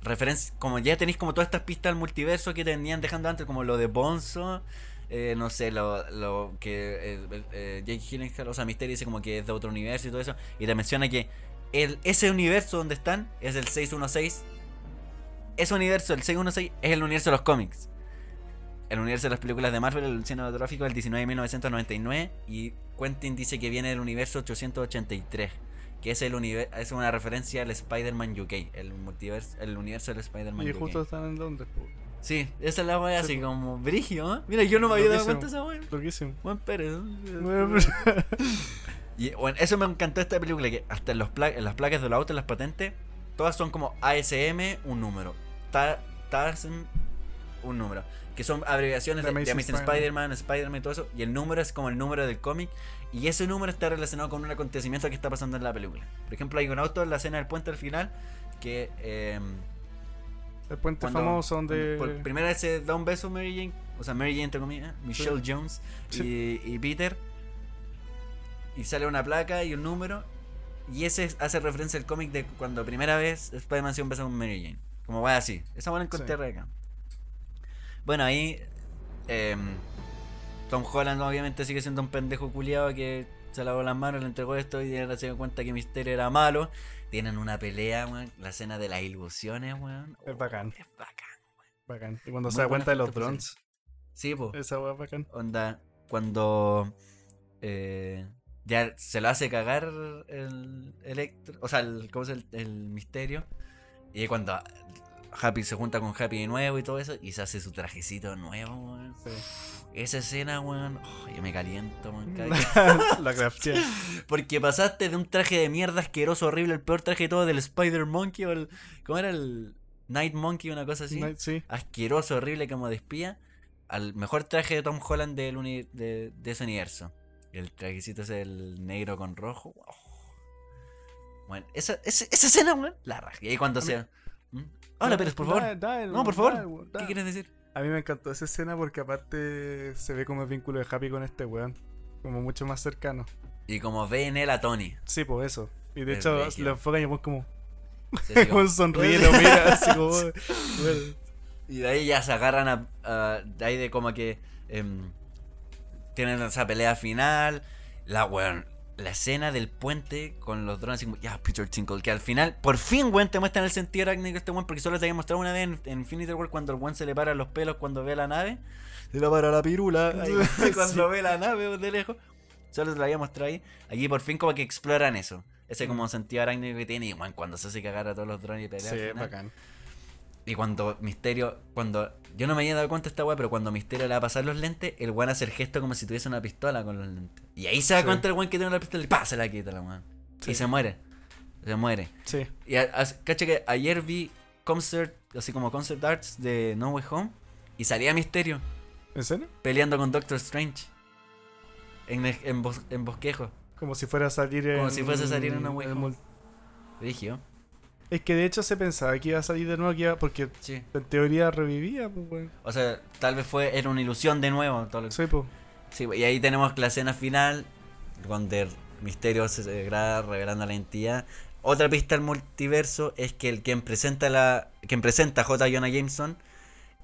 referencia, como ya tenéis como todas estas pistas al multiverso que tenían dejando antes, como lo de Bonzo, eh, no sé, lo, lo que eh, Jake Gyllenhaal, o sea, Misterio dice como que es de otro universo y todo eso, y te menciona que el, ese universo donde están es el 616. Ese universo, el 616, es el universo de los cómics. El universo de las películas de Marvel, el cinematográfico del 19 de 1999, y Quentin dice que viene del universo 883 que es el es una referencia al Spider-Man UK, el multiverso, el universo del Spider-Man Y UK. justo están en Londres. po. Sí, esa es la wea Sí, así po. como brigio, ¿eh? Mira, yo no me había dado cuenta de esa wea. Loquísimo. Juan Pérez. ¿no? Bueno, Y bueno, eso me encantó esta película, que hasta en, los pla- en las placas de los autos, en las patentes, todas son como ASM, un número. Ta Tarzan, un número. Que son abreviaciones The de, Amazing Spider-Man, Spider-Man y todo eso. Y el número es como el número del cómic. Y ese número está relacionado con un acontecimiento que está pasando en la película. Por ejemplo, hay un auto en la escena del puente al final que... em, el puente cuando- famoso donde. por primera vez se da un beso Mary Jane, o sea, Mary Jane entre comillas, Michelle Jones y, y Peter, y sale una placa y un número, y ese hace referencia al cómic de cuando primera vez Spider-Man se da un beso con Mary Jane. Como va así, esa buena encontré Sí. acá. Bueno, ahí em, Tom Holland obviamente sigue siendo un pendejo culiado que se lavó las manos, le entregó esto y se dio cuenta que Misterio era malo. Tienen una pelea, weón, la escena de las ilusiones, weón. Es bacán. Es bacán. Bacán. Y cuando Muy se da cuenta de los drones. Sí, po. Esa weá es bacán. Onda, cuando eh, ya se lo hace cagar el electro, o sea, el, ¿cómo se llama? el, el misterio. Y cuando Happy se junta con Happy de nuevo y todo eso, y se hace su trajecito nuevo, weón. Sí. Esa escena, weón, oh, yo me caliento, weón. la craftea. Porque pasaste de un traje de mierda asqueroso, horrible, el peor traje de todo del Spider Monkey o el. ¿Cómo era el Night Monkey? Una cosa así. Night- Sí. asqueroso, horrible como de espía, al mejor traje de Tom Holland del uni- de, de ese universo. El trajecito es el negro con rojo. Oh. Bueno, esa, esa, esa escena, weón, la raja. Y ahí cuando se. Hola, Pérez, por favor. Da- da- No, por favor. da- ¿Qué quieres decir? A mí me encantó esa escena porque aparte se ve como el vínculo de Happy con este weón. Como mucho más cercano. Y como ve en él a Tony. Sí, pues eso. Y de hecho brígido. lo enfocan y weón como, como- sonríe, lo mira así como... bueno. Y de ahí ya se agarran a. a- de ahí de como que. em, tienen esa pelea final. La weón. La escena del puente con los drones, así como, ya, Peter Tinkle, que al final, por fin, weón, te muestran el sentido arácnido de este weón, porque solo te había mostrado una vez en, en Infinity War cuando el weón se le para los pelos cuando ve la nave. Se le para la pirula ahí, cuando ve la nave de lejos. Solo te lo había mostrado ahí. Aquí por fin como que exploran eso. Ese como sentido arácnido que tiene y weón, cuando se hace cagar a todos los drones y pelea. Sí, bacán. Y cuando Misterio, cuando yo no me había dado cuenta de esta weá, pero cuando Misterio le va a pasar los lentes, el weón hace el gesto como si tuviese una pistola con los lentes. Y ahí se da Sí. cuenta el weón que tiene una pistola y ¡pah! se la quita la weón. Sí. Y se muere. Se muere. Sí. Y cacha que ayer vi concert, así como concert arts de No Way Home, y salía Misterio ¿En serio? peleando con Doctor Strange. En, el- en, bos- en bosquejo. Como si fuera a salir en... Como si fuese a salir en el Way mul- Rigio. Es que de hecho se pensaba que iba a salir de nuevo, que iba- porque Sí. en teoría revivía, pues, weón. O sea, tal vez fue, era una ilusión de nuevo. Todo lo que- Sí, pues. Sí, y ahí tenemos la escena final, donde Misterio se graba revelando la identidad. Otra pista del multiverso es que el quien presenta la quien presenta J. Jonah Jameson,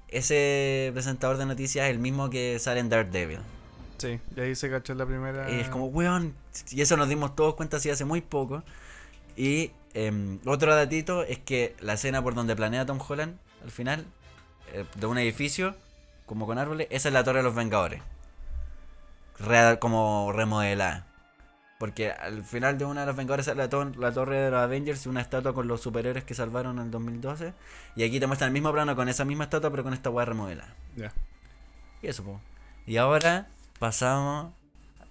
ese presentador de noticias es el mismo que sale en Daredevil. Sí, y ahí se cachó la primera... Y es como, weón, y eso nos dimos todos cuenta así hace muy poco. Y em, otro datito es que la escena por donde planea Tom Holland, al final, eh, de un edificio, como con árboles, esa es la Torre de los Vengadores. Re- como remodelada. Porque al final de una de los Vengadores sale la Torre de los Avengers y una estatua con los superhéroes que salvaron en el 2012. Y aquí te muestran el mismo plano con esa misma estatua, pero con esta weá remodelada. Ya. Y eso, po. Y ahora pasamos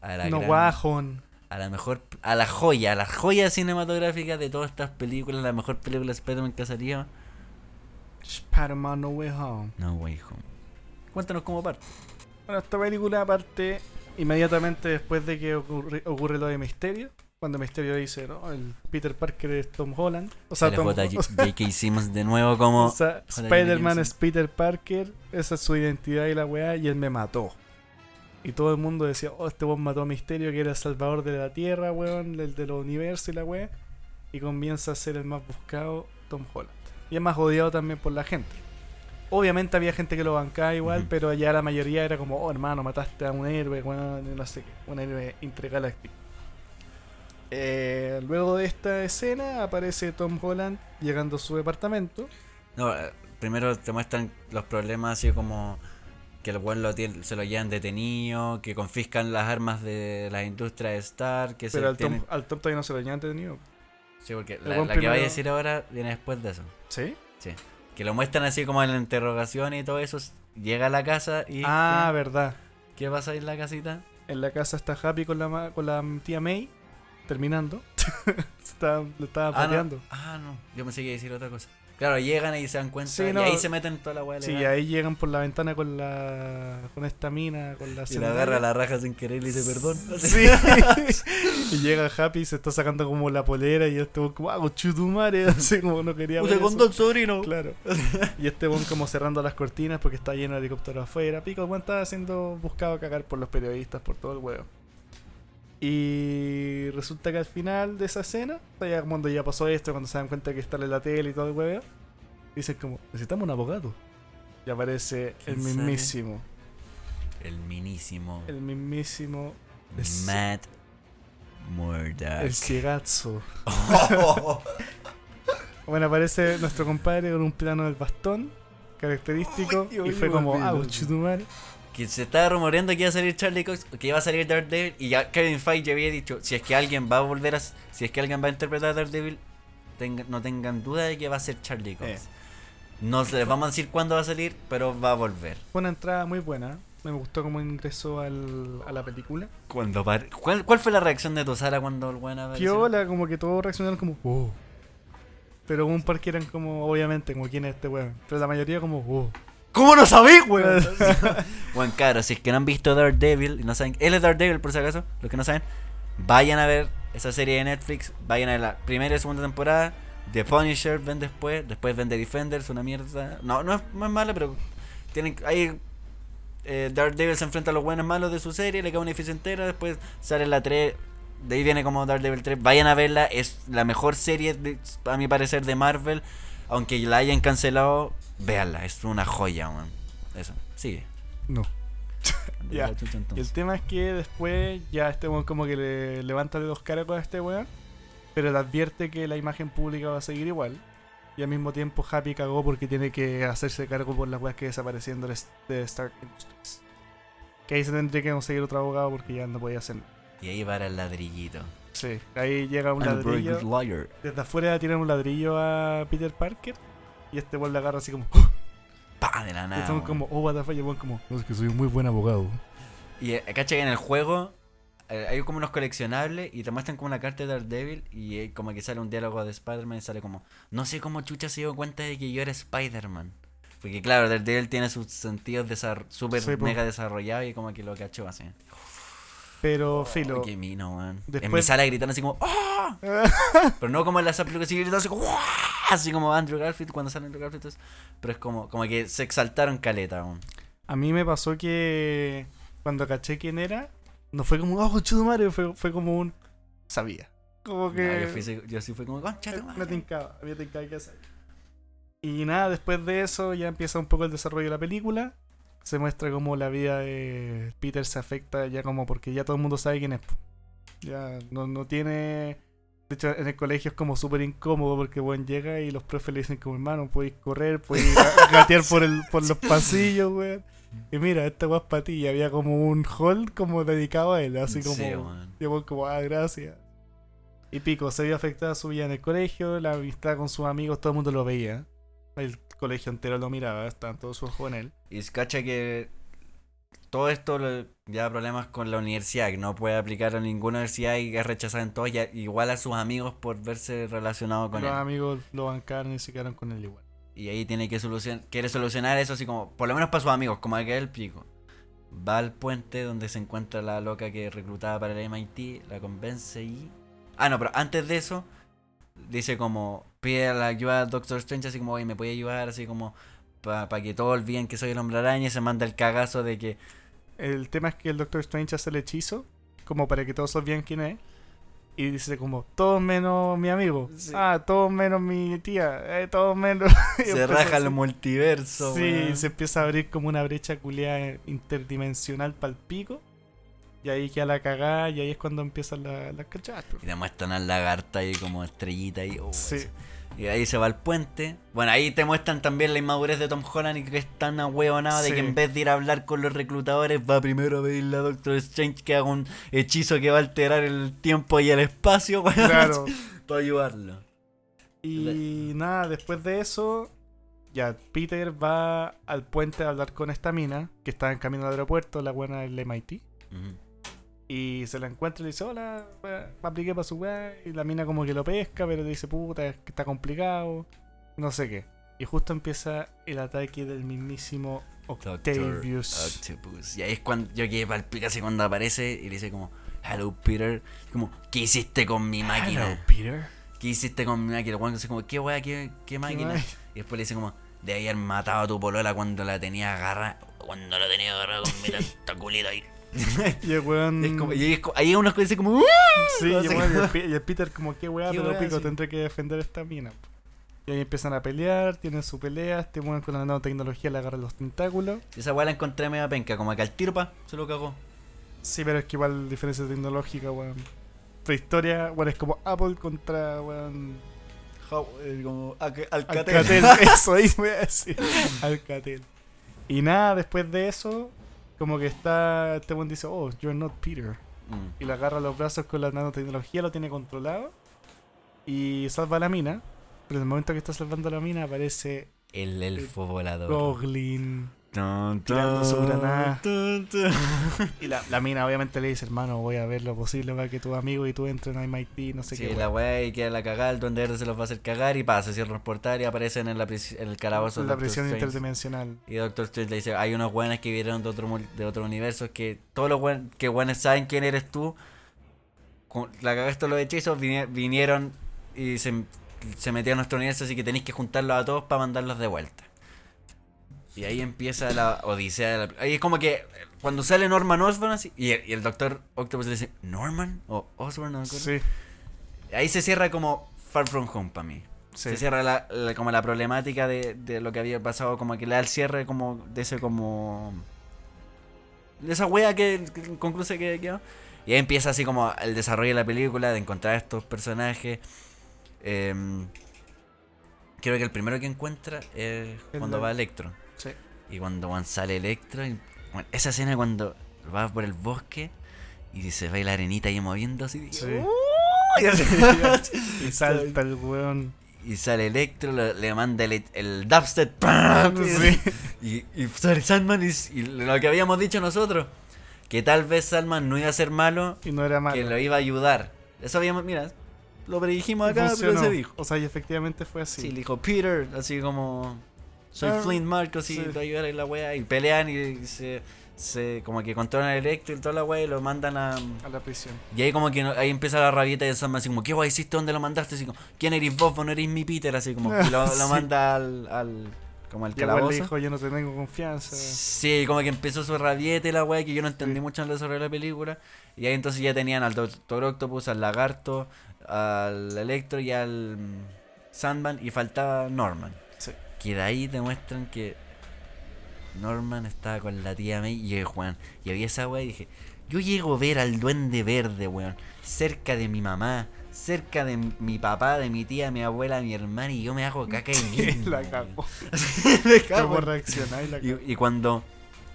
a la No, gran- guajón. A la mejor, a la joya, a la joya cinematográfica de todas estas películas, la mejor película de Spider-Man que salido, Spider-Man No Way Home. No Way Home. Cuéntanos cómo parte. Bueno, esta película parte inmediatamente después de que ocurre, ocurre lo de Misterio. Cuando Misterio dice, ¿no? El Peter Parker es Tom Holland. O sea, Tom, J- o sea, J.K. Simmons de nuevo como... o sea. Spider-Man es Peter Parker. Esa es su identidad y la weá. Y él me mató. Y todo el mundo decía, oh, este weón mató a Misterio, que era el salvador de la Tierra, weón, el del universo y la weá. Y comienza a ser el más buscado Tom Holland. Y es más odiado también por la gente. Obviamente había gente que lo bancaba igual, pero ya la mayoría era como, oh hermano, mataste a un héroe, weón, no sé qué, un héroe intergaláctico. Eh, luego de esta escena aparece Tom Holland llegando a su departamento. No, eh, primero te muestran los problemas así como que el buen lo tiene- se lo llevan detenido, que confiscan las armas de la industria de Star, que Pero se al Tom, tienen... al Tom todavía no se lo llevan detenido. Sí, porque la, que voy a decir ahora viene después de eso. ¿Sí? Sí. Que lo muestran así como en la interrogación y todo eso. Llega a la casa y... Ah, ¿qué, verdad. ¿Qué pasa ahí en la casita? En la casa está Happy con la, con la tía May, terminando. Está- lo estaba Ah no. ah, no. Yo pensé que iba a decir otra cosa. Claro, llegan y se dan cuenta. Sí, y ahí se meten toda la weá. Sí, ahí llegan por la ventana con la con esta mina, con la Y le Zendaya. agarra la raja sin querer y le dice perdón. Sí. y llega Happy y se está sacando como la polera y este como, ah, chutumare, así como no quería ver condón, sobrino. Claro. Y este weón como cerrando las cortinas porque está lleno de helicópteros afuera. Pico, weón estaba siendo buscado a cagar por los periodistas, por todo el huevo. Y resulta que al final de esa escena, ya cuando ya pasó esto, cuando se dan cuenta que está en la tele y todo el huevo, dicen como, necesitamos un abogado. Y aparece el mismísimo, El minísimo el mismísimo, Matt Murdock. el ciegazo. Bueno, aparece nuestro compadre con un plano del bastón característico y fue como, uy, ah, uy. Que se estaba rumoreando que iba a salir Charlie Cox, que iba a salir Daredevil y ya Kevin Feige había dicho, si es que alguien va a volver a si es que alguien va a interpretar a Daredevil, tenga- no tengan duda de que va a ser Charlie Cox. Eh. No se les vamos a decir cuándo va a salir, pero va a volver. Fue una entrada muy buena. Me gustó cómo ingresó al, a la película. Cuando ¿Cuál, ¿Cuál fue la reacción de Tosara cuando el buen apareció? hola, como que todos reaccionaron como, oh. Pero un par que eran como, obviamente, como quién es este weón. Pero la mayoría como, oh. ¿Cómo no sabéis, weón? bueno, claro, si es que no han visto Daredevil y no saben, él es Daredevil por si acaso, los que no saben, vayan a ver esa serie de Netflix, vayan a la primera y segunda temporada. The Punisher ven después, después ven The Defenders, una mierda. No, no es, no es mala, pero tienen ahí eh, Daredevil se enfrenta a los buenos malos de su serie, le cae una edificio entera, después sale la 3, de ahí viene como Daredevil 3. Vayan a verla, es la mejor serie, de- a mi parecer, de Marvel. Aunque la hayan cancelado, véanla, es una joya, man. Eso, sigue. No. Ya. Y el tema es que después ya este weón como que le levanta los cargos a este weón, pero le advierte que la imagen pública va a seguir igual. Y al mismo tiempo Happy cagó porque tiene que hacerse cargo por las weas que desapareciendo de de Stark Industries. Que ahí se tendría que conseguir otro abogado porque ya no podía hacer nada. Y ahí para el ladrillito. Sí, ahí llega un I'm ladrillo. Desde afuera tiran un ladrillo a Peter Parker. Y este weón le agarra así como. ¡Oh! Pa, de la Y nada. estamos man. como, oh, what the fuck", Y el como, no, es que soy un muy buen abogado. Y eh, cacha que en el juego eh, hay como unos coleccionables y te muestran como una carta de Daredevil y eh, como que sale un diálogo de Spider-Man y sale como, no sé cómo Chucha se dio cuenta de que yo era Spider-Man. Porque claro, Daredevil tiene sus sentidos desar- súper Sí, mega desarrollados y como que lo cachó así. Pero, filo. Oh, qué mino, man. En mi Después- sala gritando así como, ¡ah! Pero no como en las películas así gritando así como, "¡Ah!", Así como Andrew Garfield cuando sale Andrew Garfield. entonces, Pero es como, como que se exaltaron caleta, man. A mí me pasó que cuando caché quién era, no fue como, oh, chudo madre, fue, fue como un. Sabía. Como que. No, yo, fui, yo sí fui como, concha tu me, me madre". tincaba, me tincaba que sabía. Y nada, después de eso ya empieza un poco el desarrollo de la película. Se muestra como la vida de Peter se afecta ya como porque ya todo el mundo sabe quién es. Ya no, no tiene. De hecho, en el colegio es como súper incómodo porque buen llega y los profes le dicen como hermano, podéis correr, podéis ga- gatear por, el, por los pasillos, weón. Y mira, esta weá es para ti. Y había como un hall como dedicado a él, así como. Sí, man. y el weón como, ah, gracias. Y Pico se vio afectada su vida en el colegio, la amistad con sus amigos, todo el mundo lo veía. El colegio entero lo miraba, estaban todos sus ojos en él. Y es cacha que todo esto lo- ya problemas con la universidad, que no puede aplicar a ninguna universidad y que es rechazada en todas, ya- igual a sus amigos por verse relacionado con los él. amigos lo bancaron y se quedaron con él igual. Y ahí tiene que solucionar, quiere solucionar eso así como, por lo menos para sus amigos, como aquel pico. Va al puente donde se encuentra la loca que reclutaba para el MIT, la convence y... Ah, no, pero antes de eso, dice como, pide la ayuda a Doctor Strange, así como, oye, me puede ayudar, así como, para que todos olviden que soy el hombre araña, y se manda el cagazo de que El tema es que el Doctor Strange hace el hechizo, como para que todos olviden quién es. Y dice como, todos menos mi amigo. Sí. Ah, todos menos mi tía. Eh, todos menos... Se raja así. el multiverso. Sí, weón. se empieza a abrir como una brecha culiada interdimensional para el pico. Y ahí queda la cagada y ahí es cuando empiezan la- las cachadas. Y te muestran al lagarta ahí como estrellita y... oh, Sí. Y ahí se va al puente. Bueno, ahí te muestran también la inmadurez de Tom Holland y que es tan ahueonado de Sí. que en vez de ir a hablar con los reclutadores, va primero a pedirle a Doctor Strange que haga un hechizo que va a alterar el tiempo y el espacio, Claro. para ayudarlo. Y nada, después de eso, ya Peter va al puente a hablar con esta mina, que está en camino al aeropuerto, la buena del MIT. Ujú. Y se la encuentra y le dice, hola, weá, apliqué para su weá. Y la mina como que lo pesca, pero le dice, puta, es que está complicado. No sé qué. Y justo empieza el ataque del mismísimo Octavius. Octopus. Y ahí es cuando yo quedé pico así cuando aparece y le dice como, Hello Peter. Como, ¿qué hiciste con mi máquina? Hello, Peter. ¿Qué hiciste con mi máquina? Weón dice como, ¿qué weá? ¿Qué, qué máquina? Y después le dice como, de haber matado a tu polola cuando la tenía agarrada. Cuando lo tenía agarrado con mi tentaculito ahí. Y el weón... Es como- y ahí, es como- ahí unos que dice como, "Uh". Sí, y, el weón- y Peter como, qué weá, ¿Qué pero pico, sí. tendré que defender esta mina. po". Y ahí empiezan a pelear, tienen su pelea, este weón con la nanotecnología le agarra los tentáculos. Y esa weá la encontré media penca, como que al tiro pa, se lo cagó. Sí, pero es que igual diferencia tecnológica, weón. Prehistoria, bueno, es como Apple contra, weón, How- eh, como Alcatel. Alcatel. Eso ahí voy a decir. Alcatel. Y nada, después de eso, como que está, este weón dice, oh, you're not Peter. Mm. Y le agarra los brazos con la nanotecnología, lo tiene controlado. Y salva a la mina. Pero en el momento que está salvando a la mina aparece El elfo volador. Goblin. Tirando su granada. Y la, la mina obviamente le dice, hermano, voy a ver lo posible para que tu amigo y tú entren a MIT, no sé Sí, qué. la weón". weá y queda la cagada, el Duende Verde se los va a hacer cagar y pasa, cierran el portal y aparecen en, la en el calabozo de la prisión Strange. interdimensional. Y Doctor Strange le dice, hay unos buenos que vinieron de otro, de otro universo que todos los buen- que buenos saben quién eres tú con- la cagaste los hechizos, vinieron y se, se metieron a nuestro universo, así que tenéis que juntarlos a todos para mandarlos de vuelta. Y ahí empieza la odisea. de la- ahí es como que cuando sale Norman Osborn así, y, el, y el doctor Octopus le dice, ¿Norman? ¿O Osborn? No me acuerdo. Sí, Ahí se cierra como Far From Home para mí. sí. Se cierra la, la- como la problemática de, de lo que había pasado, como que le da el cierre como de ese como... De esa wea que, que concluye que quedó. Y ahí empieza así como el desarrollo de la película, de encontrar estos personajes. Em, creo que el primero que encuentra es El cuando de- va Electro. Sí. Y cuando Juan sale Electro, y, bueno, esa escena cuando va por el bosque y se ve la arenita ahí moviéndose. Y, Sí. y así- Y salta el weón. y sale Electro, le, le manda el, el dubstep. Y, y sale Sandman y, lo que habíamos dicho nosotros. Que tal vez Sandman no iba a ser malo, Y no era malo. que lo iba a ayudar. Eso habíamos, mira, lo predijimos acá, funcionó. pero se dijo. O sea, y efectivamente fue así. Sí, le dijo Peter, así como... Soy Ah, Flint Marcos y sí. te voy a ayudar en la wea. Y pelean y se, se... Como que controlan el Electro y toda la wea y lo mandan a... A la prisión. Y ahí como que ahí empieza la rabieta de Sandman así como, ¿qué guay hiciste? ¿Dónde lo mandaste? Así como, ¿quién eres vos? Vos no eres mi Peter, así como, y lo, lo manda al, al como al Y el calabozo. dijo, yo no te tengo confianza. Sí, como que empezó su rabieta y la weá que yo no entendí mucho en el desarrollo de la película. Y ahí entonces ya tenían al Doctor Octopus, al Lagarto, al Electro y al mm, Sandman y faltaba Norman. Que de ahí te muestran que Norman estaba con la tía May y el Juan. Y había esa weá y dije, yo llego a ver al duende verde, weón, cerca de mi mamá, cerca de mi papá, de mi tía, mi abuela, mi hermana y yo me hago caca y mismo, la cago ¿Cómo reaccionáis? Y, y cuando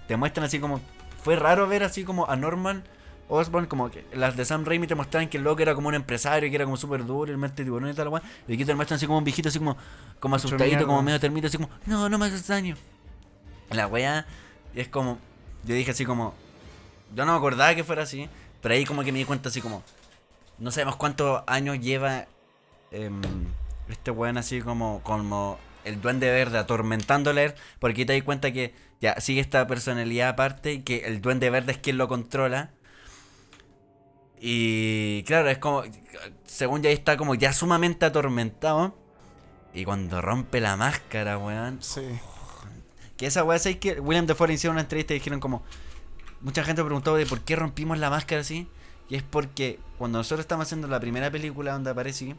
te muestran así como. Fue raro ver así como a Norman Osborn, como que las de Sam Raimi te mostraban que el loco era como un empresario, que era como súper duro, el mente tiburón y tal, weón. Y aquí te muestran así como un viejito, así como, como asustadito, como medio termito, así como, no, no me haces daño. La weá es como. Yo dije así como. Yo no me acordaba que fuera así, pero ahí como que me di cuenta así como. No sabemos cuántos años lleva em, este weón así como, como el duende verde atormentándole, a él, porque te das cuenta que ya sigue esta personalidad aparte y que el duende verde es quien lo controla. Y claro, es como, según ya está como ya sumamente atormentado. Y cuando rompe la máscara, weón. Sí. Que esa weá, ¿sabes que William Defoe hicieron una entrevista y dijeron como... Mucha gente preguntó de por qué rompimos la máscara así. Y es porque cuando nosotros estábamos haciendo la primera película donde aparecí,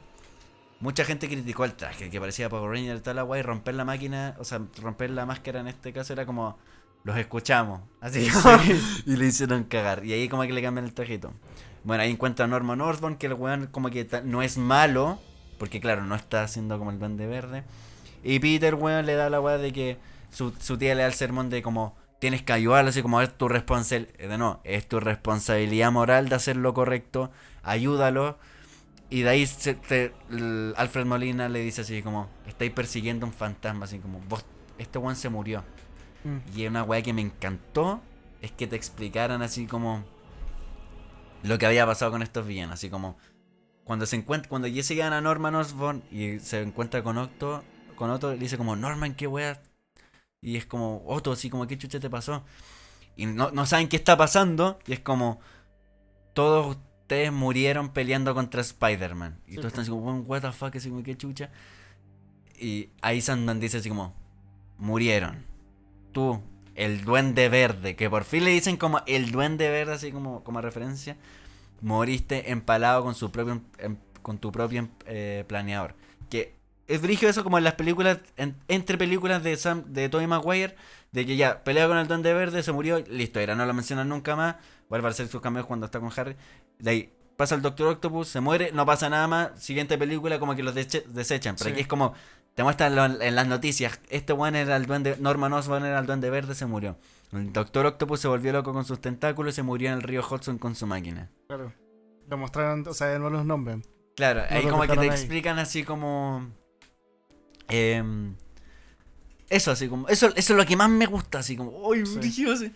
mucha gente criticó el traje, que parecía Power Ranger y tal la y romper la máquina, o sea, romper la máscara en este caso era como... Los escuchamos, así y le hicieron cagar. Y ahí como que le cambian el trajito. Bueno, ahí encuentra a Norman Osborn, que el weón como que no es malo, porque claro, no está haciendo como el duende verde. Y Peter, weón, le da la weá de que su, su tía le da el sermón de como tienes que ayudarlo, así como es tu responsabilidad. De no, es tu responsabilidad moral de hacer lo correcto, ayúdalo. Y de ahí se- te- el Alfred Molina le dice así como, estáis persiguiendo un fantasma, así como, vos, este weón se murió. Mm. Y una weá que me encantó es que te explicaran así como lo que había pasado con estos villanos, así como cuando se encuentra, cuando Jesse gana a Norman Osborn y se encuentra con Otto, con Otto le dice como Norman, qué weá. Y es como, Otto, así como, ¿qué chucha te pasó? Y no, no saben qué está pasando. Y es como, todos ustedes murieron peleando contra Spider-Man. Y Sí, todos están así como, "Bueno, what the fuck, así como, qué chucha. Y ahí Sandman dice así como, murieron. Tú, el duende verde, que por fin le dicen como el duende verde, así como, como referencia, moriste empalado con su propio em- con tu propio eh, planeador. Que es brillo eso como en las películas, en- entre películas de Sam, de Tobey Maguire, de que ya pelea con el duende verde, se murió, listo, era, no lo mencionan nunca más, vuelve a hacer sus cambios cuando está con Harry. De ahí pasa el Doctor Octopus, se muere, no pasa nada más, siguiente película como que los desechan, pero Sí. aquí es como te muestran lo- en las noticias, este one era el duende, Norman Osborn era el duende verde, se murió. El Doctor Octopus se volvió loco con sus tentáculos y se murió en el río Hudson con su máquina. Claro. Lo mostraron, o sea, no los nombres. Claro, ahí como que te ahí. explican así como... em, eso, así como... Eso, eso es lo que más me gusta, así como... ¡Uy, Sí. así!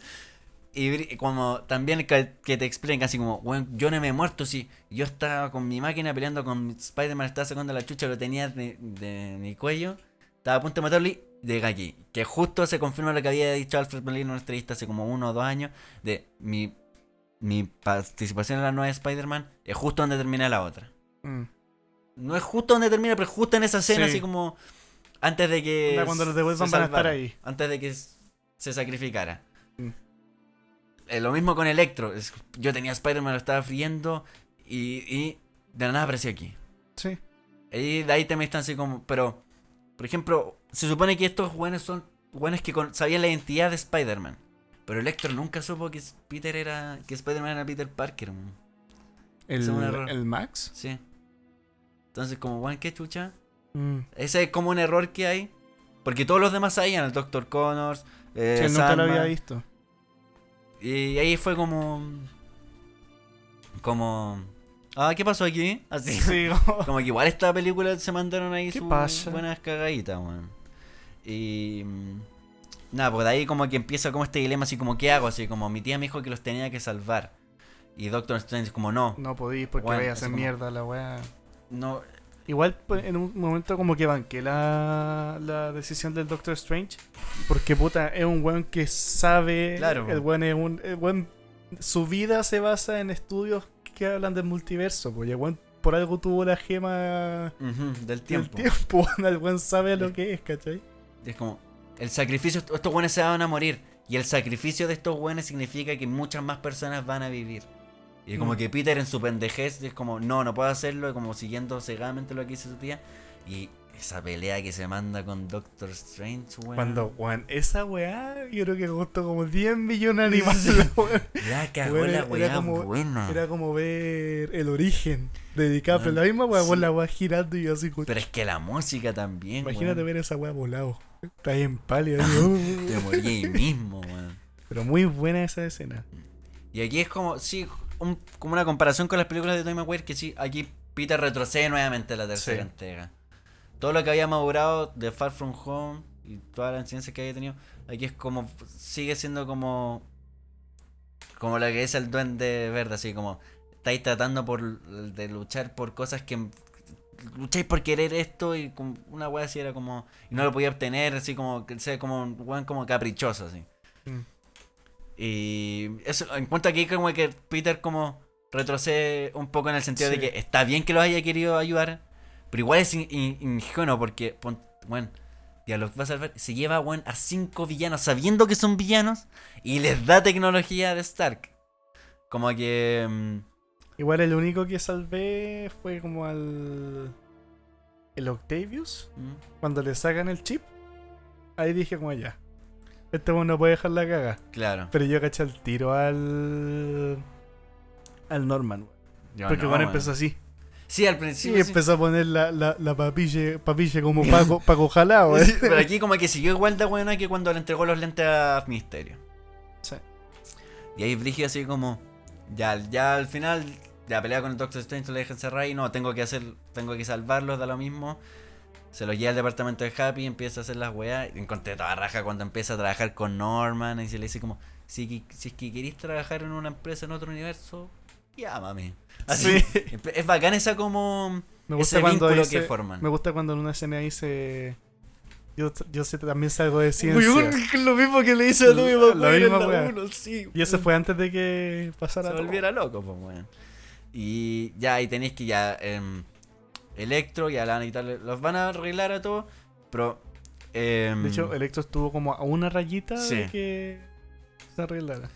Y como también que, que te explican así como... Bueno, yo no me he muerto, sí. Yo estaba con mi máquina peleando con Spider-Man, estaba sacando la chucha, lo tenía de, de mi cuello. Estaba a punto de matarlo y llega aquí. Que justo se confirma lo que había dicho Alfred Molina en una entrevista hace como uno o dos años. De mi mi participación en la nueva Spider-Man es justo donde termina la otra. Mm. No es justo donde termina, pero justo en esa escena, Sí. así como antes de que. Cuando los devuelvan van a estar ahí. Antes de que se sacrificara. Eh, lo mismo con Electro. es- yo tenía Spider-Man, lo estaba friendo y, y de la nada apareció aquí. Sí. Y de ahí también están así como. Pero, por ejemplo, se supone que estos buenos son buenos que con- sabían la identidad de Spider-Man. Pero Electro nunca supo que Peter era. que Spider-Man era Peter Parker. El, es un error. el Max. Sí. Entonces, como, bueno, qué chucha. Mm. Ese es como un error que hay. Porque todos los demás sabían, el Dr. Connors, eh, Sí, nunca lo había visto. Y ahí fue como. Como. Ah, ¿qué pasó aquí? Así. Sí, como- Como que igual esta película se mandaron ahí ¿Qué sus pasa? buenas cagaditas, weón. Y. Nada, pues de ahí como que empieza como este dilema, así como, ¿qué hago? Así como, mi tía me dijo que los tenía que salvar. Y Doctor Strange, como, no, no podís porque vaya a hacer como- mierda la weá. no. Igual pues, en un momento como que banqué la, la decisión del Doctor Strange. Porque puta, es un weón que sabe. Claro. El weón es un. El weón, su vida se basa en estudios que hablan del multiverso. Pues el weón por algo tuvo la gema del del tiempo. tiempo. El weón sabe lo que es, ¿cachai? Es como, el sacrificio, estos buenos se van a morir. Y el sacrificio de estos buenos significa que muchas más personas van a vivir. Y como Mm. que Peter en su pendejez es como, no, no puedo hacerlo, como siguiendo cegadamente lo que dice su tía. Y esa pelea que se manda con Doctor Strange, weón. Cuando, weón, esa weá, yo creo que costó como 10 millones de animales, weón. La cagó Weón, la era weá como- buena. Era como ver el origen de DiCaprio. La misma weá, sí. con la weá girando y yo así, como- Pero es que la música también, Imagínate weón. ver esa weá volado. Está ahí en así, Te morí ahí mismo, weón. Pero muy buena esa escena. Y aquí es como, sí, un- como una comparación con las películas de Tobey Maguire, que sí, aquí Peter retrocede nuevamente a la tercera Sí. entrega. Todo lo que había madurado de Far From Home y toda la enseñanza que había tenido, aquí es como, sigue siendo como, como lo que es el duende verde, así como, estáis tratando por, de luchar por cosas que, lucháis por querer esto y como una wea así era como, y no lo podía obtener, así como, que sea como un weón como caprichoso, así. Mm. Y eso, encuentro aquí como que Peter como retrocede un poco en el sentido Sí. de que está bien que lo haya querido ayudar, pero igual es in- in- ingenuo porque, bueno, ya los va a salvar, se lleva bueno, a cinco villanos sabiendo que son villanos y les da tecnología de Stark. Como que... mm, Igual el único que salvé fue como al. El Octavius. mm, Cuando le sacan el chip. Ahí dije como ya. Este weón no puede dejar la caga. claro. Pero yo caché el tiro al. Al Norman. Yo Porque no, empezó así. Sí, al Y principio... sí. empezó a poner la, la, la papille, papille como Paco, Paco weón. Sí, pero aquí como que siguió igual de buena que cuando le entregó los lentes a Misterio. Sí. Y ahí Brigio así como, ya, ya al final, ya pelea con el Doctor Strange, lo deja encerrar y no, tengo que hacer, tengo que salvarlos, da lo mismo. Se los lleva al departamento de Happy, empieza a hacer las weas. Y Encontré toda raja cuando empieza a trabajar con Norman y se le dice como, si, si es que queréis trabajar en una empresa en otro universo, llámame. Así, Sí. Es bacán esa como... Me gusta ese cuando vínculo dice, que forman. Me gusta cuando en una escena dice. Yo, yo sé, también salgo de ciencia. lo mismo que le hice a La misma en la wea. uno, sí. Y eso fue antes de que pasara se volviera loco, pues, weón. Y ya, ahí tenéis que ya. em, Electro, ya la van a quitar, los van a arreglar a todos, pero. em, De hecho, Electro estuvo como a una rayita Sí. de que se arreglara.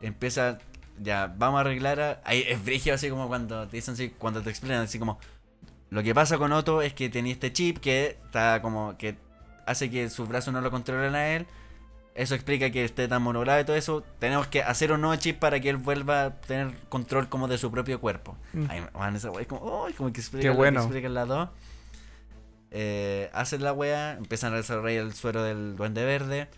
empieza. Ya, vamos a arreglar a. Ahí es brigio así como cuando te dicen así, cuando te explican así como. Lo que pasa con Otto es que tenía este chip que está como. que hace que sus brazos no lo controlen a él. Eso explica que esté tan monogrado y todo eso. Tenemos que hacer un nuevo chip para que él vuelva a tener control como de su propio cuerpo. Mm. Ay, man, esa wea es como, ¡ay! como que explica Qué que bueno. las dos. Eh, hacen la wea, empiezan a desarrollar el suero del duende verde,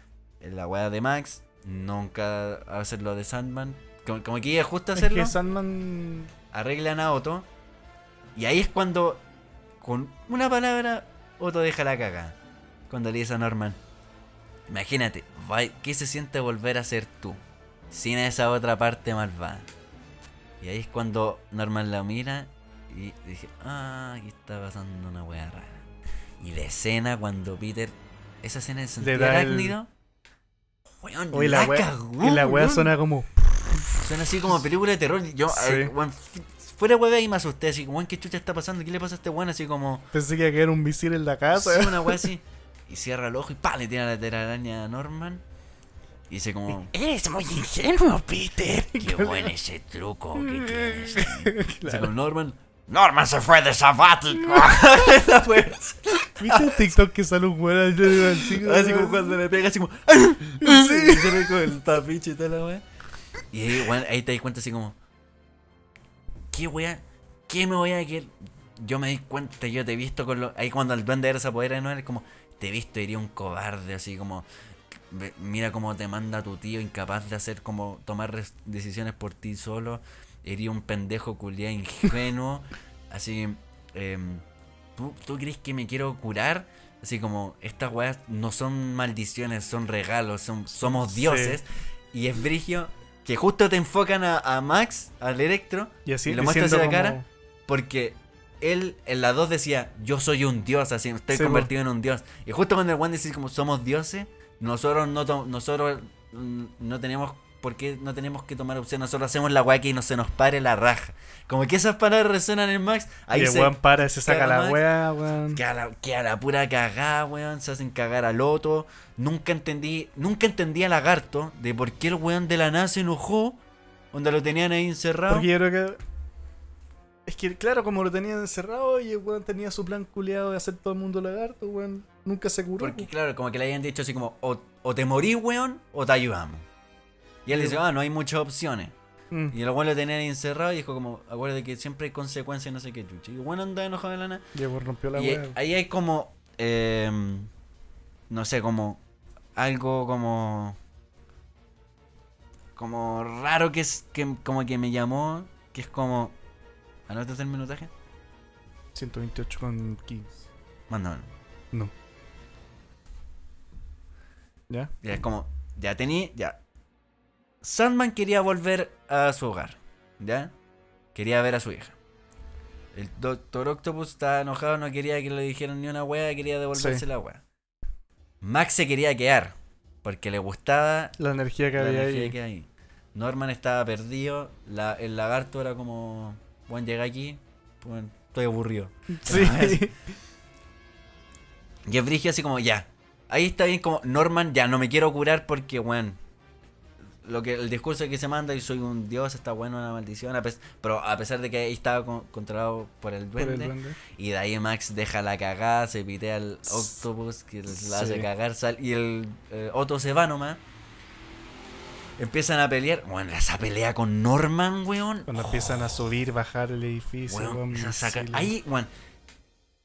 eh, la wea de Max, nunca hacen lo de Sandman. Como, como que es justo Es hacerlo, que Sandman. arreglan a Otto. Y ahí es cuando, con una palabra, Otto deja la caga. Cuando le dice a Norman, imagínate, ¿qué se siente volver a ser tú? Sin esa otra parte malvada. Y ahí es cuando Norman la mira y dije, ah, aquí está pasando una wea rara. Y la escena cuando Peter, esa escena de sentido arácnido, weón, Oye, la, la wea, cagó, y la wea weón. suena como. Suena así como película de terror. Yo, Sí. eh, weón, f- fuera hueve y me asusté, así como, weón, ¿qué chucha está pasando? ¿Qué le pasa a este weón? Así como, Pensé que iba a caer un misil en la casa. sí, una weá así. Y cierra el ojo y pa, le tira la telaraña a Norman. Y dice como, Eres muy ingenuo, Peter. qué buen ese truco que tienes. Dice Claro. como Norman. Norman se fue de sabático. Así. ¿Viste el TikTok que sale un weón así? Así como cuando le pega así como. Sí. Y se ve con el papiche y la wea. Y ahí, weón, ahí te das cuenta así como. ¿Qué wea? ¿Qué me voy a que Yo me di cuenta, yo te he visto con lo. Ahí cuando el duende era esa poder no es como. Te he visto, iría un cobarde, así como. Mira cómo te manda tu tío, incapaz de hacer como tomar decisiones por ti solo. Iría un pendejo culiá ingenuo. así. em, ¿tú, ¿Tú crees que me quiero curar? Así como, estas weas no son maldiciones, son regalos, son, somos Sí. dioses. Y es brigio que justo te enfocan a, a Max, al Electro, Y así Y le muestra diciendo así la como- cara. porque él en la 2 decía, yo soy un dios, así, estoy Sí, convertido en un dios. Y justo cuando el One dice como somos dioses, nosotros no nosotros mm, no tenemos por qué no tenemos que tomar opción, nosotros hacemos la weá que no se nos pare la raja. Como que esas palabras resuenan en Max, ahí y el se weón para, se saca la weá, weón. que a la, que a la pura cagada, weón, se hacen cagar al otro. Nunca entendí, nunca entendí a Lagarto de por qué el weón de la nada se enojó, donde lo tenían ahí encerrado. Porque yo creo que. Es que, claro, como lo tenían encerrado y el weón tenía su plan culiado de hacer todo el mundo lagarto, weón. Nunca se curó. Porque po. claro, como que le habían dicho así como, o, o te morís, weón, o te ayudamos. Y él Sí, dice, ah, no hay muchas opciones. Mm. Y el weón lo tenían encerrado y dijo como, acuérdate que siempre hay consecuencias, no sé qué chucha. Y el weón anda enojado de la nada. Y el rompió la Y ahí hay como, eh, no sé, como algo como, como raro que es, que como que me llamó, que es como, ¿anotas el minutaje? 128 con 15. Mándamelo. No. ¿Ya? Ya es como, ya tenía, ya. Sandman quería volver a su hogar, ¿ya? Quería ver a su hija. El Doctor Octopus estaba enojado, no quería que le dijeran ni una wea, quería devolverse Sí. la wea. Max se quería quedar, porque le gustaba La energía que la había energía ahí. que hay. Norman estaba perdido, la- el lagarto era como, bueno, llega aquí, bueno, estoy aburrido. Sí. Y es brigio así como, ya. Ahí está bien como, Norman, ya no me quiero curar porque, weón. Lo que, el discurso que se manda y soy un dios, está bueno, una maldición. a pero a pesar de que ahí estaba con- controlado por el Por el duende. Y de ahí Max deja la cagada, se pitea al octopus que la hace Sí. cagar. sal- y el eh, Otto se va nomás. Empiezan a pelear. Bueno, esa pelea con Norman, weón. Cuando oh, empiezan a subir, bajar el edificio. Weón, weón, saca-. Ahí, weón.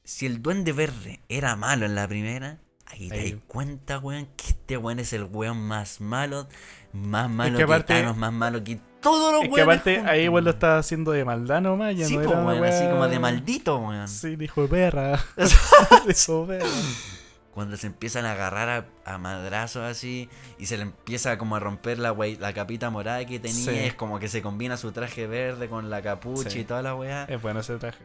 Si el duende verde era malo en la primera, ahí te das cuenta, weón, que este weón es el weón más malo, más malo que que, aparte- Thanos, más malo que todos los Es que aparte juntos, ahí igual lo weón. estaba haciendo de maldad nomás, ya Sí, no po, era una weón, así como de maldito, weón. Sí, dijo de perra. Eso, perra. Cuando se empiezan a agarrar a, a madrazos así y se le empieza como a romper la, wey- la capita morada que tenía, Sí. es como que se combina su traje verde con la capucha Sí. y toda la weá. Es bueno ese traje.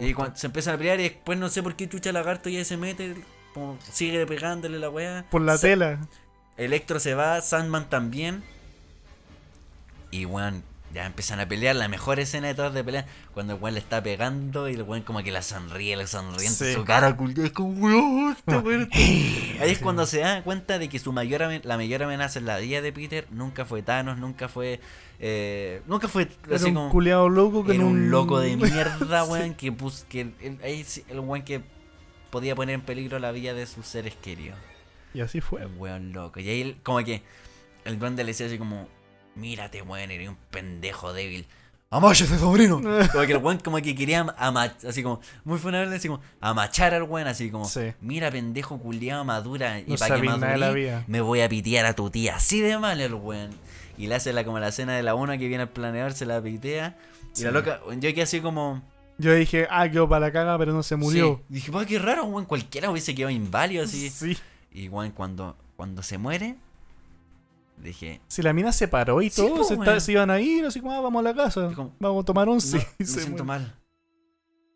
Y cuando se empiezan a pelear y después no sé por qué chucha lagarto ya se mete, como sigue pegándole la weá. Por la tela. Electro se va, Sandman también. Y weón, ya empiezan a pelear. La mejor escena de todas de pelear, cuando el weón le está pegando y el weón como que la sonríe, le sonríe Sí. su cara es como weón, este weón está-". Ahí es cuando se da cuenta de que su mayor la mayor amenaza en la vida de Peter nunca fue Thanos, nunca fue. eh, nunca fue Era así un como. culiado loco que Era un loco de mierda, Sí. weón, que pus, que el, ahí sí, el weón que podía poner en peligro la vida de sus seres queridos. Y así fue. El weón loco. Y ahí como que el duende le decía así como, mírate weón, eres un pendejo débil. ¡Amáchate, sobrino! Como que el weón como que quería amachar, así como, muy funable, así como, amachar al weón, así como, Sí. mira pendejo culiado madura, y No para que vida. me voy a pitear a tu tía. Así de mal el weón. Y le hace la, como la escena de la una que viene al planeador, se la pitea. Y la loca, yo quedé así como... Yo dije, ah, quedó para la caga, pero no se murió. Sí. Dije, pa, qué raro, weón, cualquiera hubiese quedado inválido así. Sí. Y weón, cuando, cuando se muere, dije, Si la mina se paró y Sí, todo, po, se, está- se iban a ir, así como, ah, vamos a la casa. Como, Vamos a tomar once. no, me se siento muere. mal.